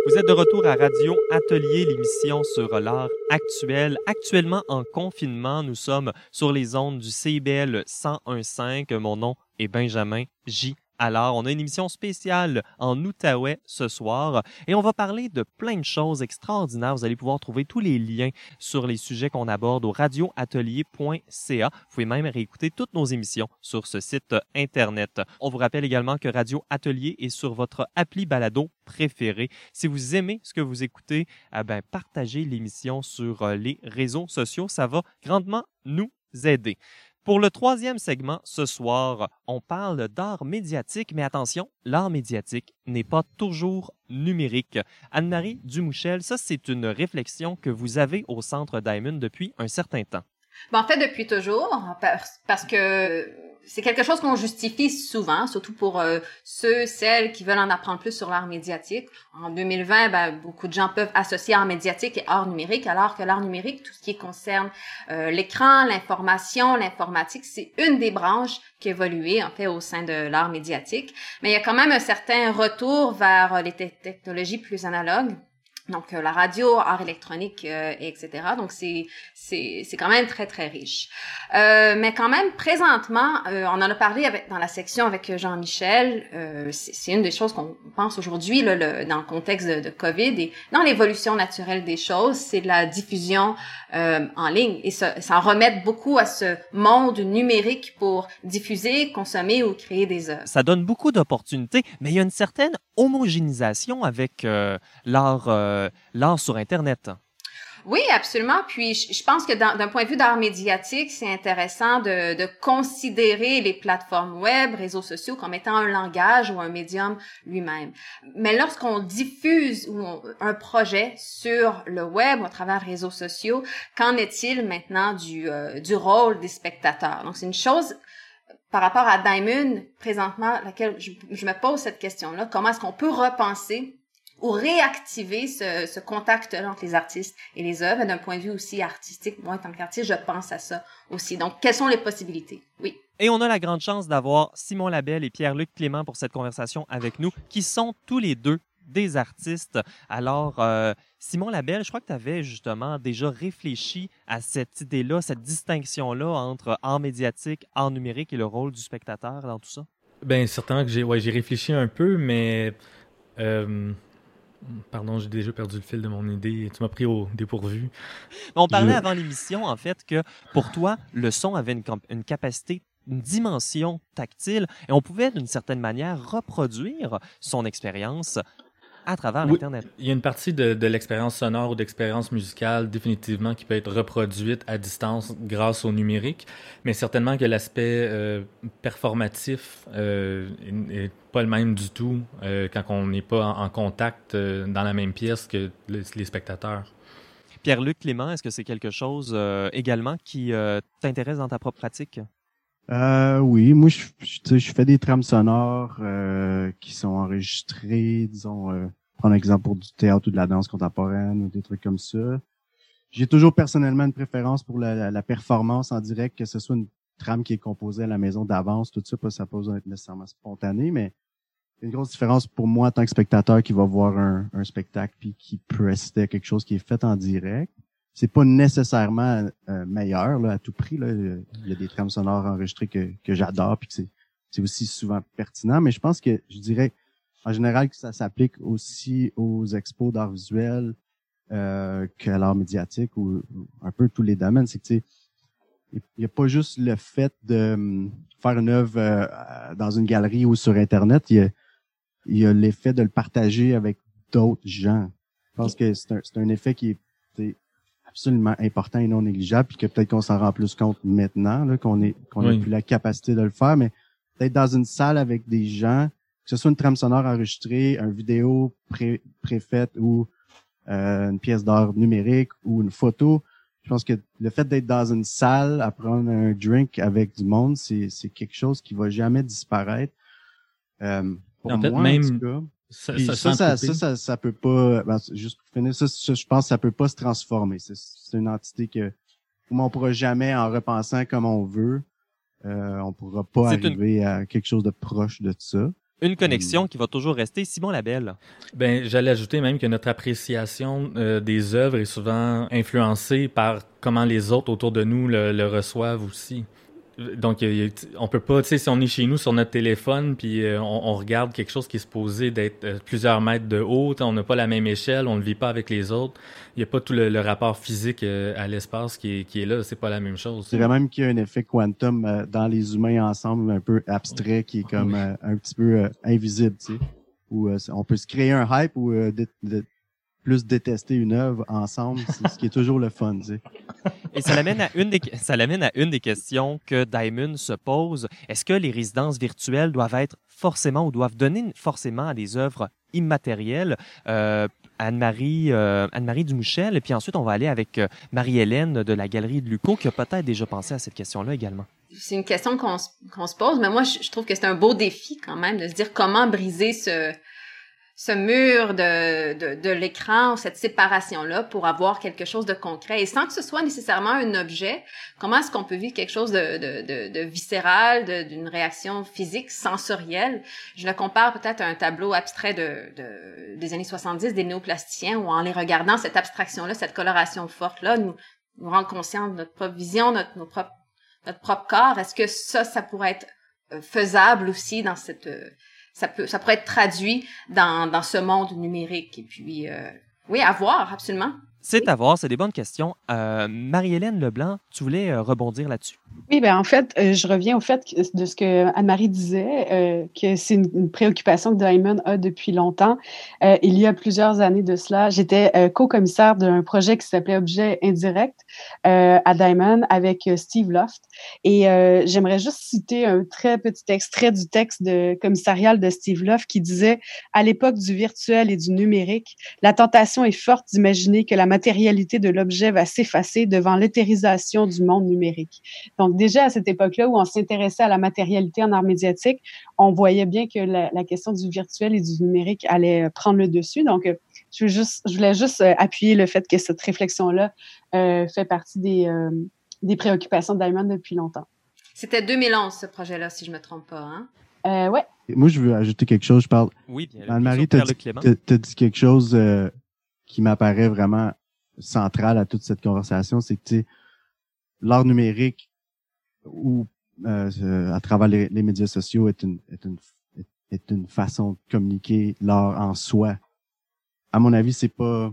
Vous êtes de retour à Radio Atelier, l'émission sur l'art actuel. Actuellement en confinement, nous sommes sur les ondes du CIBL 101.5. Mon nom est Benjamin J. Alors, on a une émission spéciale en Outaouais ce soir et on va parler de plein de choses extraordinaires. Vous allez pouvoir trouver tous les liens sur les sujets qu'on aborde au radioatelier.ca. Vous pouvez même réécouter toutes nos émissions sur ce site Internet. On vous rappelle également que Radio Atelier est sur votre appli balado préféré. Si vous aimez ce que vous écoutez, eh ben, partagez l'émission sur euh, les réseaux sociaux. Ça va grandement nous aider. Pour le troisième segment, ce soir, on parle d'art médiatique, mais attention, l'art médiatique n'est pas toujours numérique. Anne-Marie Dumouchel, ça c'est une réflexion que vous avez au Centre Diamond depuis un certain temps. Ben, en fait, depuis toujours, parce que c'est quelque chose qu'on justifie souvent, surtout pour euh, ceux, celles qui veulent en apprendre plus sur l'art médiatique. En 2020, ben, beaucoup de gens peuvent associer art médiatique et art numérique, alors que l'art numérique, tout ce qui concerne euh, l'écran, l'information, l'informatique, c'est une des branches qui évolué en fait au sein de l'art médiatique. Mais il y a quand même un certain retour vers les technologies plus analogues donc euh, la radio, art électronique, euh, etc. Donc c'est c'est c'est quand même très très riche. Euh, mais quand même présentement, euh, on en a parlé avec dans la section avec Jean-Michel. c'est une des choses qu'on pense aujourd'hui le, dans le contexte de, de, Covid et dans l'évolution naturelle des choses, c'est la diffusion en ligne et ça, en remet beaucoup à ce monde numérique pour diffuser, consommer ou créer des œuvres. Ça donne beaucoup d'opportunités, mais il y a une certaine homogénéisation avec l'art euh, l'art sur Internet. Oui, absolument. Puis je, pense que d'un point de vue d'art médiatique, c'est intéressant de, considérer les plateformes web, réseaux sociaux comme étant un langage ou un médium lui-même. Mais lorsqu'on diffuse un projet sur le web ou à travers réseaux sociaux, qu'en est-il maintenant du, euh, du rôle des spectateurs? Donc c'est une chose par rapport à Diamond, présentement, laquelle je me pose cette question-là. Comment est-ce qu'on peut repenser ou réactiver ce, ce contact entre les artistes et les œuvres. D'un point de vue aussi artistique, moi, en tant qu'artiste, je pense à ça aussi. Donc, quelles sont les possibilités? Oui. Et on a la grande chance d'avoir Simon Labelle et Pierre-Luc Clément pour cette conversation avec nous, qui sont tous les deux des artistes. Alors, euh, Simon Labelle, je crois que tu avais justement déjà réfléchi à cette idée-là, cette distinction-là entre art médiatique, art numérique et le rôle du spectateur dans tout ça? Ben certainement que j'ai ouais, j'ai réfléchi un peu, mais euh, Pardon, j'ai déjà perdu le fil de mon idée. Tu m'as pris au dépourvu. On parlait avant l'émission, en fait, que pour toi, le son avait une, une capacité une dimension tactile et on pouvait d'une certaine manière reproduire son expérience à travers l'Internet. Il y a une partie de, de l'expérience sonore ou d'expérience musicale définitivement qui peut être reproduite à distance grâce au numérique, mais certainement que l'aspect euh, performatif euh, est, pas le même du tout euh, quand on n'est pas en, contact dans la même pièce que les, spectateurs. Pierre-Luc Clément, est-ce que c'est quelque chose également qui t'intéresse dans ta propre pratique? Euh, oui, moi, je, je, fais des trames sonores euh, qui sont enregistrées, disons, euh, prendre un exemple pour du théâtre ou de la danse contemporaine ou des trucs comme ça. J'ai toujours personnellement une préférence pour la, la, performance en direct, que ce soit une trame qui est composée à la maison d'avance, tout ça, pas ça peut être nécessairement spontané, mais une grosse différence pour moi en tant que spectateur qui va voir un, un spectacle puis qui peut assister à quelque chose qui est fait en direct. C'est pas nécessairement euh, meilleur là, à tout prix. Là. Il y a des trames sonores enregistrées que, que j'adore puis que c'est, c'est aussi souvent pertinent, mais je pense que je dirais en général que ça s'applique aussi aux expos d'art visuel, euh, qu'à l'art médiatique ou, un peu tous les domaines. C'est que tu il n'y a pas juste le fait de hum, faire une œuvre euh, dans une galerie ou sur Internet, il y a, y a l'effet de le partager avec d'autres gens. Je pense que c'est un, un, effet qui est absolument important et non négligeable, puis que peut-être qu'on s'en rend plus compte maintenant, qu'on est qu'on a plus la capacité de le faire, mais peut-être dans une salle avec des gens, que ce soit une trame sonore enregistrée, une vidéo pré préfaite ou euh, une pièce d'art numérique ou une photo. Je pense que le fait d'être dans une salle à prendre un drink avec du monde, c'est quelque chose qui va jamais disparaître. Euh, pour en fait, moi, même en Ça, ça, ça, ça, ça, peut pas. Ben, juste pour finir, ça, je pense que ça peut pas se transformer. C'est une entité que on pourra jamais, en repensant comme on veut, euh, on pourra pas arriver à quelque chose de proche de ça une connexion qui va toujours rester. Simon Labelle. Ben, j'allais ajouter même que notre appréciation euh, des œuvres est souvent influencée par comment les autres autour de nous le reçoivent aussi. Donc, on peut pas, tu sais, si on est chez nous sur notre téléphone, puis euh, on, regarde quelque chose qui est supposé d'être euh, plusieurs mètres de haut, on n'a pas la même échelle, on ne vit pas avec les autres. Il n'y a pas tout le, rapport physique euh, à l'espace qui est, qui est là, c'est pas la même chose. C'est même qu'il y a un effet quantum dans les humains ensemble, un peu abstrait, qui est comme un petit peu invisible, tu sais. Où on peut se créer un hype ou plus détester une œuvre ensemble, c'est ce qui est toujours le fun. Tu sais. Et ça l'amène à une des ça l'amène à une des questions que Diamond se pose. Est-ce que les résidences virtuelles doivent être forcément ou doivent donner forcément à des œuvres immatérielles? Euh, Anne-Marie euh, Anne-Marie Dumouchel, et puis ensuite on va aller avec euh, Marie-Hélène de la Galerie de Luco qui a peut-être déjà pensé à cette question-là également. C'est une question qu'on se pose, mais moi je trouve que c'est un beau défi quand même de se dire comment briser ce ce mur de, de, de l'écran, cette séparation-là pour avoir quelque chose de concret et sans que ce soit nécessairement un objet. Comment est-ce qu'on peut vivre quelque chose de, de, de, viscéral, d'une réaction physique, sensorielle? Je le compare peut-être à un tableau abstrait de, des années 70 des néoplasticiens où en les regardant, cette abstraction-là, cette coloration forte-là, nous, nous rend conscients de notre propre vision, notre, notre, propre, corps. Est-ce que ça, ça pourrait être euh, faisable aussi dans cette ça peut, ça pourrait être traduit dans, dans ce monde numérique. Et puis, euh, oui, à voir, absolument. C'est à voir, c'est des bonnes questions. Euh, Marie-Hélène Leblanc, tu voulais euh, rebondir là-dessus? Oui, ben en fait, euh, je reviens au fait de ce que Anne-Marie disait, que c'est une, préoccupation que Diamond a depuis longtemps. Il y a plusieurs années de cela, j'étais co-commissaire d'un projet qui s'appelait Objet indirect à Diamond avec Steve Loft. Et j'aimerais juste citer un très petit extrait du texte de commissarial de Steve Loft qui disait à l'époque du virtuel et du numérique, la tentation est forte d'imaginer que la matérialité de l'objet va s'effacer devant l'éthérisation du monde numérique. Donc déjà à cette époque-là où on s'intéressait à la matérialité en art médiatique, on voyait bien que la, question du virtuel et du numérique allait prendre le dessus. Donc euh, je, juste, je voulais juste euh, appuyer le fait que cette réflexion-là euh, fait partie des, des préoccupations de depuis longtemps. C'était 2011 ce projet-là, si je me trompe pas. Hein? Euh, ouais. Moi, je veux ajouter quelque chose. Je parle. Oui, bien. Anne-Marie, tu as, dit quelque chose qui m'apparaît vraiment central à toute cette conversation, c'est que l'art numérique ou euh, à travers les, médias sociaux est une, est une, est une façon de communiquer l'art en soi. À mon avis, c'est pas,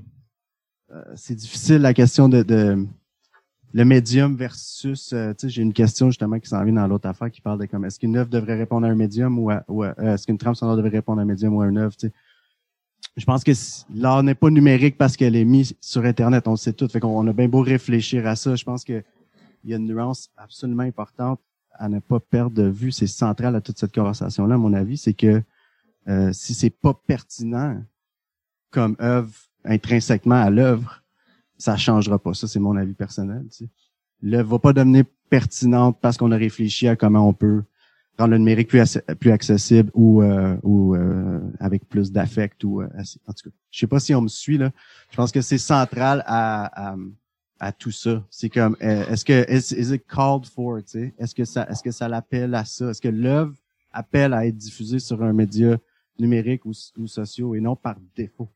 euh, c'est difficile la question de, de le médium versus, euh, tu sais, j'ai une question justement qui s'en vient dans l'autre affaire qui parle de comme est-ce qu'une œuvre devrait répondre à un médium ou, ou est-ce qu'une trame sonore devrait répondre à un médium ou à une œuvre, tu sais? Je pense que l'art n'est pas numérique parce qu'elle est mise sur Internet, on sait tout. Fait qu'on a bien beau réfléchir à ça. Je pense que il y a une nuance absolument importante à ne pas perdre de vue. C'est central à toute cette conversation-là, à mon avis, c'est que euh, si c'est pas pertinent comme œuvre intrinsèquement à l'œuvre, ça changera pas. Ça, c'est mon avis personnel. Tu sais. Va pas devenir pertinente parce qu'on a réfléchi à comment on peut rendre le numérique plus, plus accessible ou, euh, ou euh, avec plus d'affect ou en tout cas, je sais pas si on me suit là. Je pense que c'est central à, à, à, tout ça. C'est comme est-ce que is, is it called for, tu sais? Est-ce que ça est-ce que ça l'appelle à ça? Est-ce que l'œuvre appelle à être diffusée sur un média numérique ou, ou sociaux et non par défaut?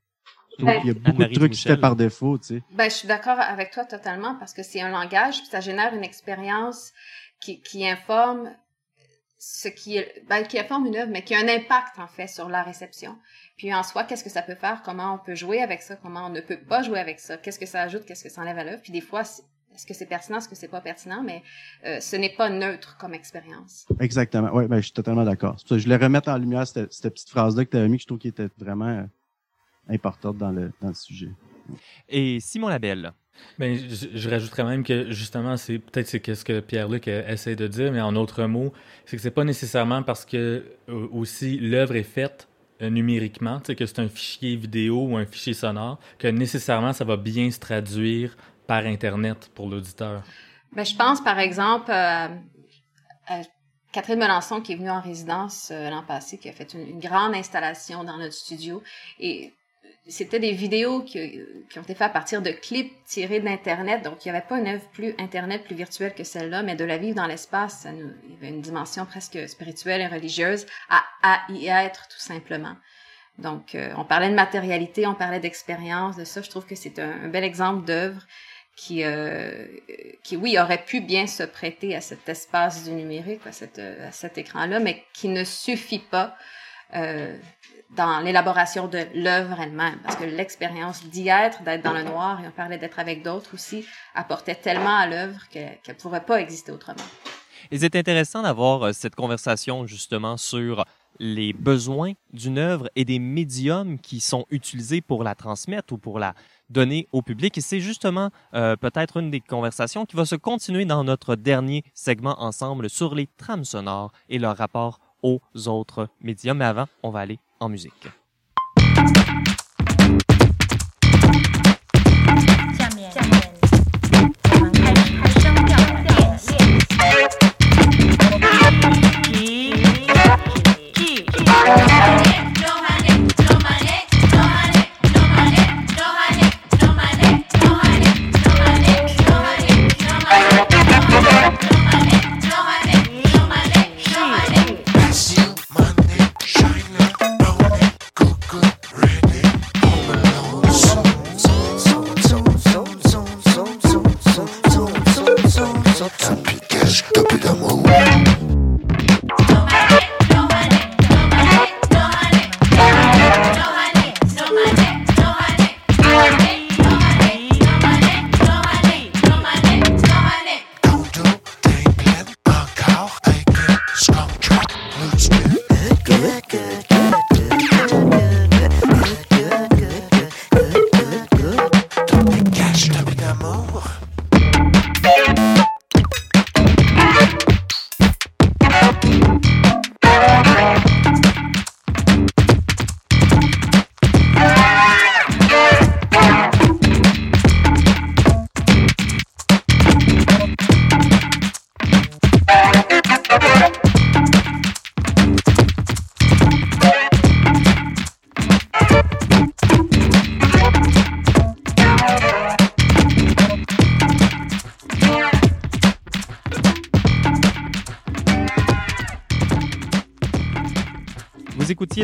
Ben, il y a beaucoup de trucs qui se fait par défaut, tu sais. Ben, je suis d'accord avec toi totalement parce que c'est un langage, puis ça génère une expérience qui, qui informe ce qui est, ben, qui informe une œuvre, mais qui a un impact, en fait, sur la réception. Puis en soi, qu'est-ce que ça peut faire? Comment on peut jouer avec ça? Comment on ne peut pas jouer avec ça? Qu'est-ce que ça ajoute? Qu'est-ce que ça enlève à l'œuvre? Puis des fois, est-ce que c'est pertinent? Est-ce que c'est pas pertinent? Mais euh, ce n'est pas neutre comme expérience. Exactement. Oui, ben, je suis totalement d'accord. Je voulais remettre en lumière cette, cette petite phrase-là que tu avais mis, que je trouve qui était vraiment euh, importante dans le, dans le sujet. Et Simon Labelle. Ben, je, rajouterais même que justement, c'est peut-être c'est ce que Pierre-Luc essaie de dire, mais en autre mot, c'est que c'est pas nécessairement parce que euh, aussi l'œuvre est faite euh, numériquement, que c'est un fichier vidéo ou un fichier sonore, que nécessairement ça va bien se traduire par Internet pour l'auditeur. Ben, je pense par exemple euh, à Catherine Melançon qui est venue en résidence l'an passé, qui a fait une, une, grande installation dans notre studio et c'était des vidéos qui, qui, ont été faites à partir de clips tirés d'Internet. Donc, il n'y avait pas une œuvre plus Internet, plus virtuelle que celle-là, mais de la vivre dans l'espace, il y avait une dimension presque spirituelle et religieuse à, à y être, tout simplement. Donc, euh, on parlait de matérialité, on parlait d'expérience, de ça. Je trouve que c'est un, bel exemple d'œuvre qui, euh, qui, oui, aurait pu bien se prêter à cet espace du numérique, à, à cet écran-là, mais qui ne suffit pas euh, dans l'élaboration de l'œuvre elle-même, parce que l'expérience d'y être, d'être dans le noir, et on parlait d'être avec d'autres aussi, apportait tellement à l'œuvre qu'elle ne pourrait pas exister autrement. Et c'est intéressant d'avoir euh, cette conversation justement sur les besoins d'une œuvre et des médiums qui sont utilisés pour la transmettre ou pour la donner au public. Et c'est justement euh, peut-être une des conversations qui va se continuer dans notre dernier segment ensemble sur les trames sonores et leur rapport aux autres médiums. Mais avant, on va aller musique.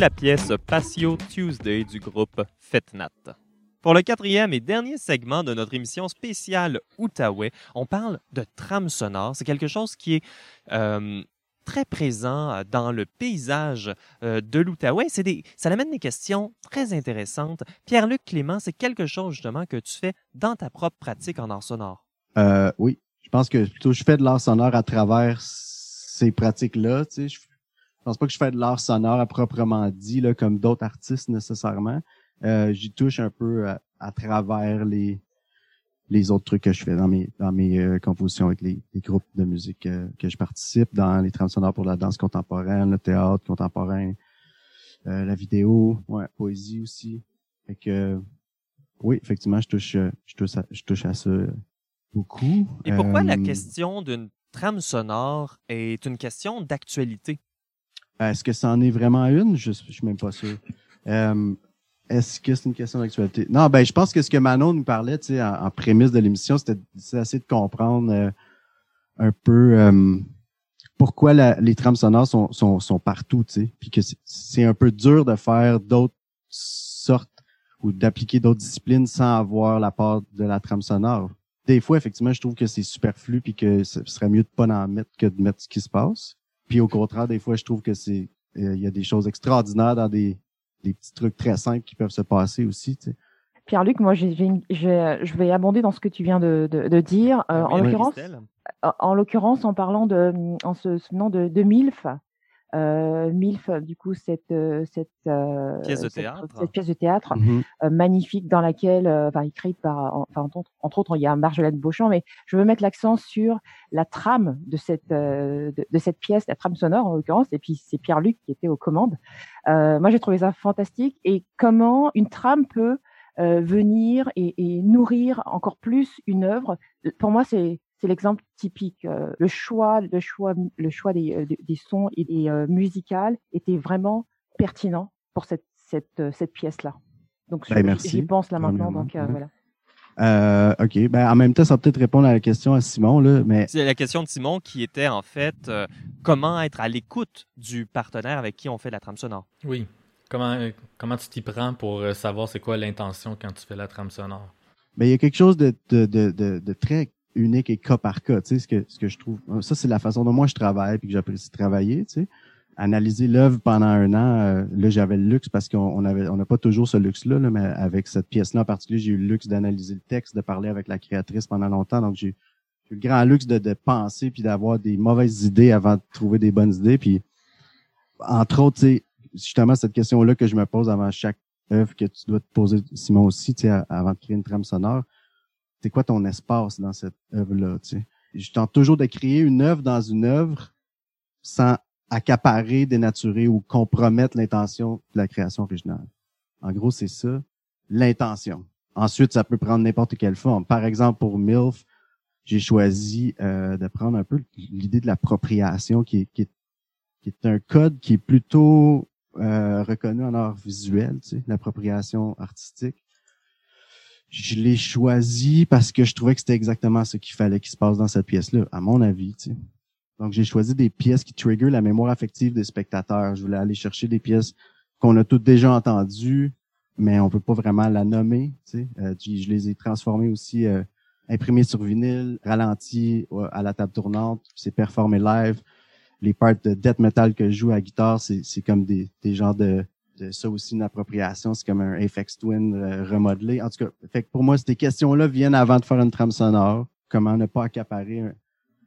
La pièce Patio Tuesday du groupe Fetnat. Pour le quatrième et dernier segment de notre émission spéciale Outaouais, on parle de trame sonore. C'est quelque chose qui est euh, très présent dans le paysage euh, de l'Outaouais. Ça amène des questions très intéressantes. Pierre-Luc Clément, c'est quelque chose justement que tu fais dans ta propre pratique en art sonore? Euh, oui, je pense que plutôt je fais de l'art sonore à travers ces pratiques-là. Pense pas que je fais de l'art sonore à proprement dit, là, comme d'autres artistes nécessairement. Euh, J'y touche un peu à, travers les les autres trucs que je fais dans mes dans mes euh, compositions avec les, les, groupes de musique euh, que je participe, dans les trames sonores pour la danse contemporaine, le théâtre contemporain, euh, la vidéo, ouais, poésie aussi. Fait que oui, effectivement, je touche je touche à, je touche à ça beaucoup. Et pourquoi la question d'une trame sonore est une question d'actualité? Est-ce que ça en est vraiment une? Je, je suis même pas sûr. Euh, est-ce que c'est une question d'actualité? Non, ben je pense que ce que Manon nous parlait, tu sais, en, prémisse de l'émission, c'était d'essayer de comprendre euh, un peu euh, pourquoi les trames sonores sont, sont, sont partout, tu sais, puis que c'est un peu dur de faire d'autres sortes ou d'appliquer d'autres disciplines sans avoir la part de la trame sonore. Des fois, effectivement, je trouve que c'est superflu puis que ce serait mieux de pas en mettre que de mettre ce qui se passe. Puis au contraire, des fois, je trouve que c'est il y a des choses extraordinaires dans des des petits trucs très simples qui peuvent se passer aussi. Tu sais. Pierre-Luc, moi, je, je, vais abonder dans ce que tu viens de, de, dire. Euh, en l'occurrence, en l'occurrence, en parlant de, en se souvenant de, de MILF, euh, MILF, du coup, cette, euh, cette, euh, pièce de théâtre, cette, pièce de théâtre mm-hmm. euh, magnifique dans laquelle, enfin, écrite par, enfin, entre, autres, il y a Marjolaine Beauchamp, mais je veux mettre l'accent sur la trame de cette, de, de, cette pièce, la trame sonore en l'occurrence, et puis c'est Pierre-Luc qui était aux commandes. moi, j'ai trouvé ça fantastique et comment une trame peut venir et, et nourrir encore plus une œuvre. Pour moi, c'est c'est l'exemple typique. Euh, le choix, le choix, le choix des, euh, des sons et des euh, musicales était vraiment pertinent pour cette cette, cette pièce-là. Donc ben, j'y pense là maintenant. Donc voilà. Euh, OK. Ben, en même temps, ça va peut-être répondre à la question à Simon. Là, mais... C'est la question de Simon qui était en fait comment être à l'écoute du partenaire avec qui on fait la trame sonore? Oui. Comment, comment tu t'y prends pour savoir c'est quoi l'intention quand tu fais la trame sonore? Ben, il y a quelque chose de, de, de, de très unique et cas par cas. Tu sais, ce que, ce que je trouve, ça, c'est la façon dont moi je travaille puis que j'apprécie travailler, tu sais. Analyser l'œuvre pendant un an, euh, là, j'avais le luxe parce qu'on avait, on n'a pas toujours ce luxe-là, là, mais avec cette pièce-là en particulier, j'ai eu le luxe d'analyser le texte, de parler avec la créatrice pendant longtemps. Donc, j'ai eu le grand luxe de, de penser puis d'avoir des mauvaises idées avant de trouver des bonnes idées. Puis, entre autres, c'est justement cette question-là que je me pose avant chaque œuvre que tu dois te poser, Simon aussi, tu sais, avant de créer une trame sonore c'est quoi ton espace dans cette œuvre-là, tu sais? Je tente toujours de créer une œuvre dans une œuvre sans accaparer, dénaturer ou compromettre l'intention de la création originale. En gros, c'est ça, l'intention. Ensuite, ça peut prendre n'importe quelle forme. Par exemple, pour MILF, j'ai choisi euh, de prendre un peu l'idée de l'appropriation, qui est, un code qui est plutôt euh, reconnu en art visuel, tu sais, l'appropriation artistique je l'ai choisi parce que je trouvais que c'était exactement ce qu'il fallait qu'il se passe dans cette pièce-là, à mon avis. Donc, j'ai choisi des pièces qui trigger la mémoire affective des spectateurs. Je voulais aller chercher des pièces qu'on a toutes déjà entendues, mais on peut pas vraiment la nommer. Euh, je les ai transformées aussi, euh, imprimées sur vinyle, ralenties à la table tournante, c'est performé live. Les parts de death metal que je joue à guitare, c'est comme des, des genres de ça aussi une appropriation, c'est comme un FX Twin euh, remodelé. En tout cas, fait pour moi, ces questions-là viennent avant de faire une trame sonore. Comment ne pas accaparer,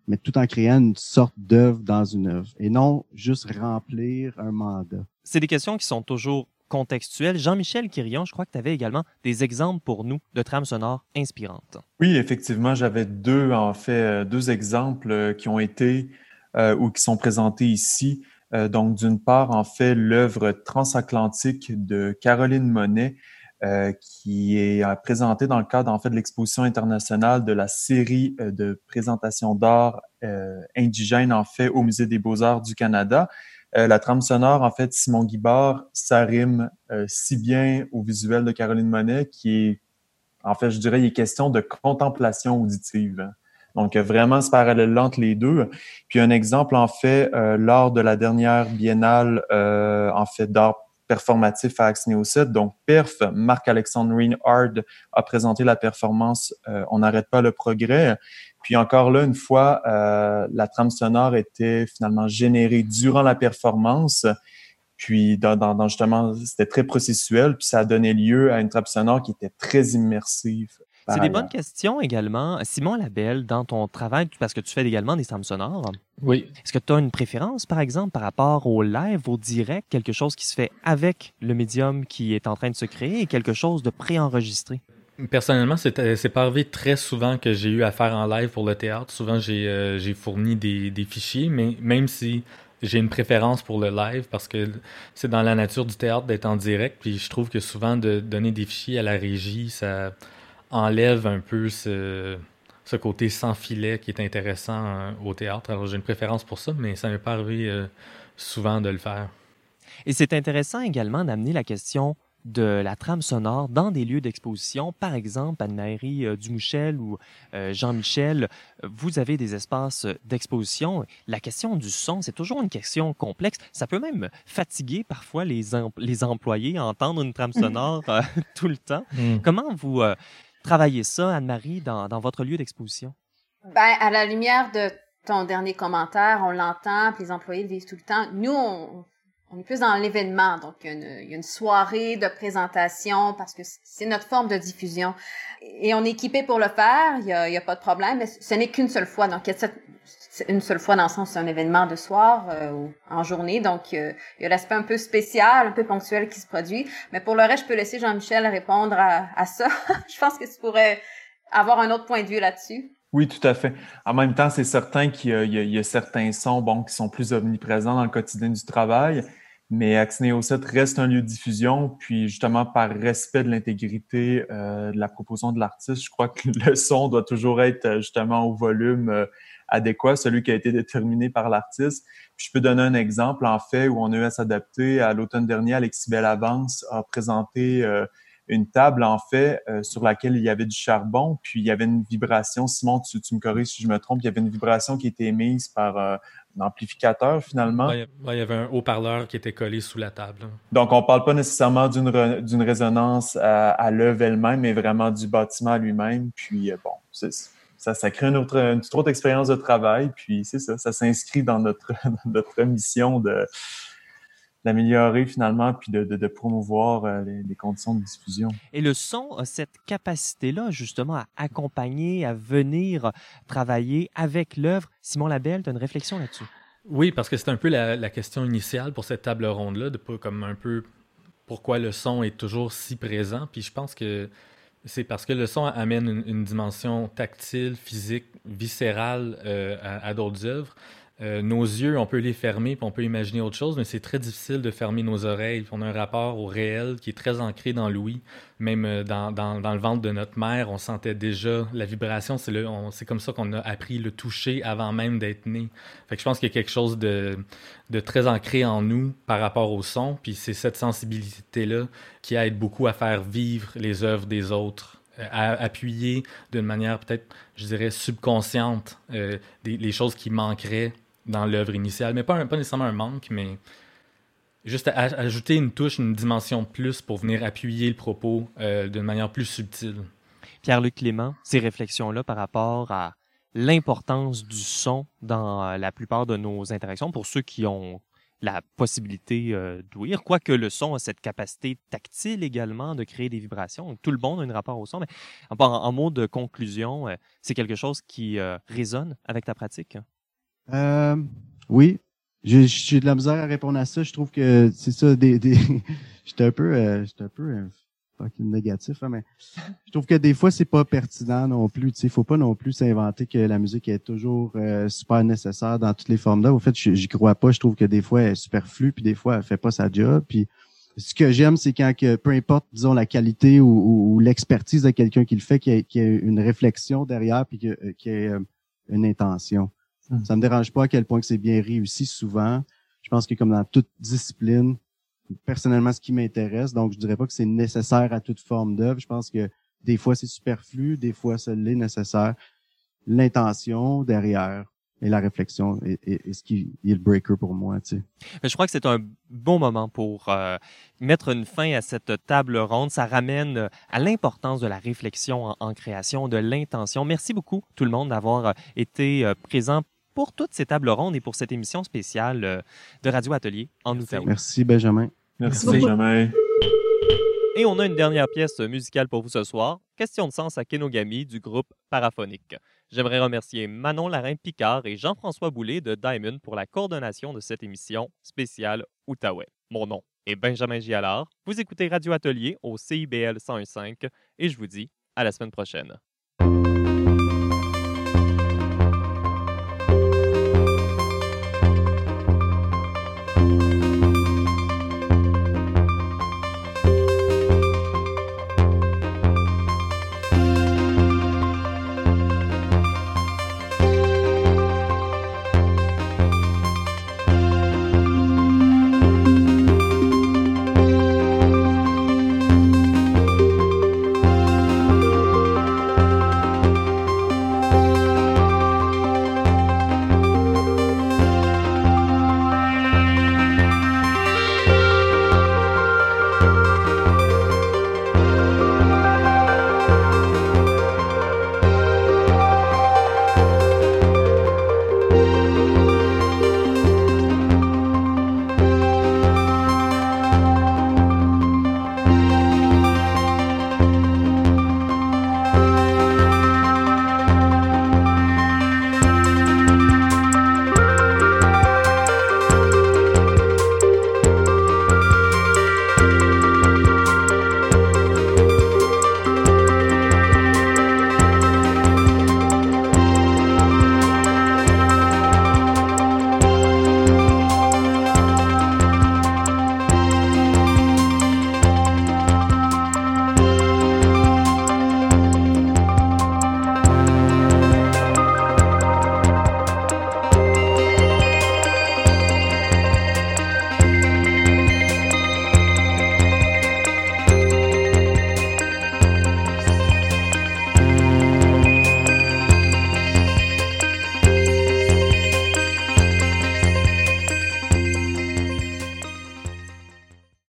mais tout en créant une sorte d'œuvre dans une œuvre et non juste remplir un mandat. C'est des questions qui sont toujours contextuelles. Jean-Michel Quirion, je crois que tu avais également des exemples pour nous de trames sonores inspirantes. Oui, effectivement, j'avais deux, en fait, euh, deux exemples euh, qui ont été ou qui sont présentés ici. Euh, donc, d'une part, en fait, l'œuvre transatlantique de Caroline Monet, euh, qui est euh, présentée dans le cadre en fait de l'exposition internationale de la série de présentations d'art indigène en fait au Musée des Beaux-Arts du Canada. la trame sonore en fait Simon Guibard, ça rime si bien au visuel de Caroline Monet qui est en fait je dirais il est question de contemplation auditive. Donc, vraiment ce parallèle entre les deux. Puis un exemple, en fait, euh, lors de la dernière biennale, euh, en fait, d'art performatif à Axneo 7, donc PERF, Marc-Alexandre Reinhard a présenté la performance euh, On n'arrête pas le progrès. Puis encore là, une fois, la trame sonore était finalement générée durant la performance. Puis dans, dans, justement, c'était très processuel, puis ça a donné lieu à une trame sonore qui était très immersive. C'est des bonnes questions également. Simon Labelle, dans ton travail, parce que tu fais également des trames sonores. Oui. Est-ce que tu as une préférence, par exemple, par rapport au live, au direct, quelque chose qui se fait avec le médium qui est en train de se créer et quelque chose de préenregistré? Personnellement, c'est euh, pas arrivé très souvent que j'ai eu à faire en live pour le théâtre. Souvent, j'ai euh, fourni des, des, fichiers, mais même si j'ai une préférence pour le live parce que c'est dans la nature du théâtre d'être en direct, puis je trouve que souvent de donner des fichiers à la régie, ça enlève un peu ce, ce côté sans filet qui est intéressant euh, au théâtre. Alors j'ai une préférence pour ça, mais ça m'est pas arrivé euh, souvent de le faire. Et c'est intéressant également d'amener la question de la trame sonore dans des lieux d'exposition. Par exemple, Anne-Marie euh, Dumouchel ou euh, Jean-Michel, vous avez des espaces d'exposition. La question du son, c'est toujours une question complexe. Ça peut même fatiguer parfois les, les employés à entendre une trame sonore euh, tout le temps. Mm. Comment vous travaillez ça, Anne-Marie, dans, dans votre lieu d'exposition? Ben, à la lumière de ton dernier commentaire, on l'entend, puis les employés le vivent tout le temps. Nous, on, on est plus dans l'événement. Donc, il y, a une, soirée de présentation parce que c'est notre forme de diffusion. Et on est équipé pour le faire, il n'y a, pas de problème, mais ce n'est qu'une seule fois. Donc, il y a une seule fois dans le sens c'est un événement de soir euh, ou en journée. Donc, euh, il y a l'aspect un peu spécial, un peu ponctuel qui se produit. Mais pour le reste, je peux laisser Jean-Michel répondre à, ça. je pense que tu pourrais avoir un autre point de vue là-dessus. Oui, tout à fait. En même temps, c'est certain qu'il y, a certains sons bon, qui sont plus omniprésents dans le quotidien du travail. Mais Axnéo 7 reste un lieu de diffusion, puis justement par respect de l'intégrité euh, de la proposition de l'artiste, je crois que le son doit toujours être justement au volume adéquat, celui qui a été déterminé par l'artiste. je peux donner un exemple, en fait, où on a eu à s'adapter. À l'automne dernier, Alexis Bellavance a présenté une table, en fait, sur laquelle il y avait du charbon, puis il y avait une vibration. Simon, tu, tu me corriges si je me trompe, il y avait une vibration qui était émise par amplificateur finalement. il y avait un haut-parleur qui était collé sous la table. Donc, on ne parle pas nécessairement d'une résonance à, à l'œuvre elle-même, mais vraiment du bâtiment lui-même. Puis, euh, bon, ça, ça crée une, autre, une autre expérience de travail. Puis, c'est ça, ça s'inscrit dans notre, dans notre mission de, d'améliorer finalement puis de, de, promouvoir euh, les, conditions de diffusion. Et le son a cette capacité-là justement à accompagner, à venir travailler avec l'œuvre. Simon Labelle, tu as une réflexion là-dessus? Oui, parce que c'est un peu la, question initiale pour cette table ronde-là, de pas comme un peu pourquoi le son est toujours si présent. Puis je pense que c'est parce que le son amène une, dimension tactile, physique, viscérale euh, à, à d'autres œuvres. Euh, nos yeux, on peut les fermer, puis on peut imaginer autre chose, mais c'est très difficile de fermer nos oreilles. On a un rapport au réel qui est très ancré dans l'ouïe. Même euh, dans, le ventre de notre mère, on sentait déjà la vibration. C'est comme ça qu'on a appris le toucher avant même d'être né. Fait que je pense qu'il y a quelque chose de, très ancré en nous par rapport au son. Puis c'est cette sensibilité-là qui aide beaucoup à faire vivre les œuvres des autres euh, à appuyer d'une manière peut-être, je dirais, subconsciente les choses qui manqueraient dans l'œuvre initiale, mais pas, pas nécessairement un manque, mais juste ajouter une touche, une dimension plus pour venir appuyer le propos euh, d'une manière plus subtile. Pierre-Luc Clément, ces réflexions-là par rapport à l'importance du son dans euh, la plupart de nos interactions, pour ceux qui ont la possibilité euh, d'ouïr, quoique le son a cette capacité tactile également de créer des vibrations. Tout le monde a un rapport au son, mais en, en de conclusion, c'est quelque chose qui résonne avec ta pratique? Euh, oui, j'ai de la misère à répondre à ça. Je trouve que c'est ça, des, des... j'étais un peu, euh, j'étais un peu euh, fucking négatif, hein, mais je trouve que des fois c'est pas pertinent non plus. Tu sais, faut pas non plus s'inventer que la musique est toujours euh, super nécessaire dans toutes les formes là. Au fait, j'y crois pas. Je trouve que des fois elle est superflue, puis des fois elle fait pas sa job. Puis ce que j'aime, c'est quand que peu importe, disons la qualité ou, ou, l'expertise de quelqu'un qui le fait, qu'il y, ait, ait une réflexion derrière, puis qu'il y ait une intention. Hmm. Ça me dérange pas à quel point que c'est bien réussi souvent. Je pense que comme dans toute discipline, personnellement, ce qui m'intéresse, donc je dirais pas que c'est nécessaire à toute forme d'œuvre. Je pense que des fois c'est superflu, des fois ça l'est nécessaire. L'intention derrière et la réflexion est, ce qui est le breaker pour moi. Tu sais. Je crois que c'est un bon moment pour euh, mettre une fin à cette table ronde. Ça ramène à l'importance de la réflexion en, création, de l'intention. Merci beaucoup tout le monde d'avoir euh, été euh, présent pour toutes ces tables rondes et pour cette émission spéciale euh, de Radio Atelier en Outaouais. Merci Benjamin. Merci, Benjamin. Et on a une dernière pièce musicale pour vous ce soir. Question de sens à Kenogami du groupe Paraphonique. J'aimerais remercier Manon Larin-Picard et Jean-François Boulet de Diamond pour la coordination de cette émission spéciale Outaouais. Mon nom est Benjamin Gialard. Vous écoutez Radio Atelier au CIBL 101.5 et je vous dis à la semaine prochaine.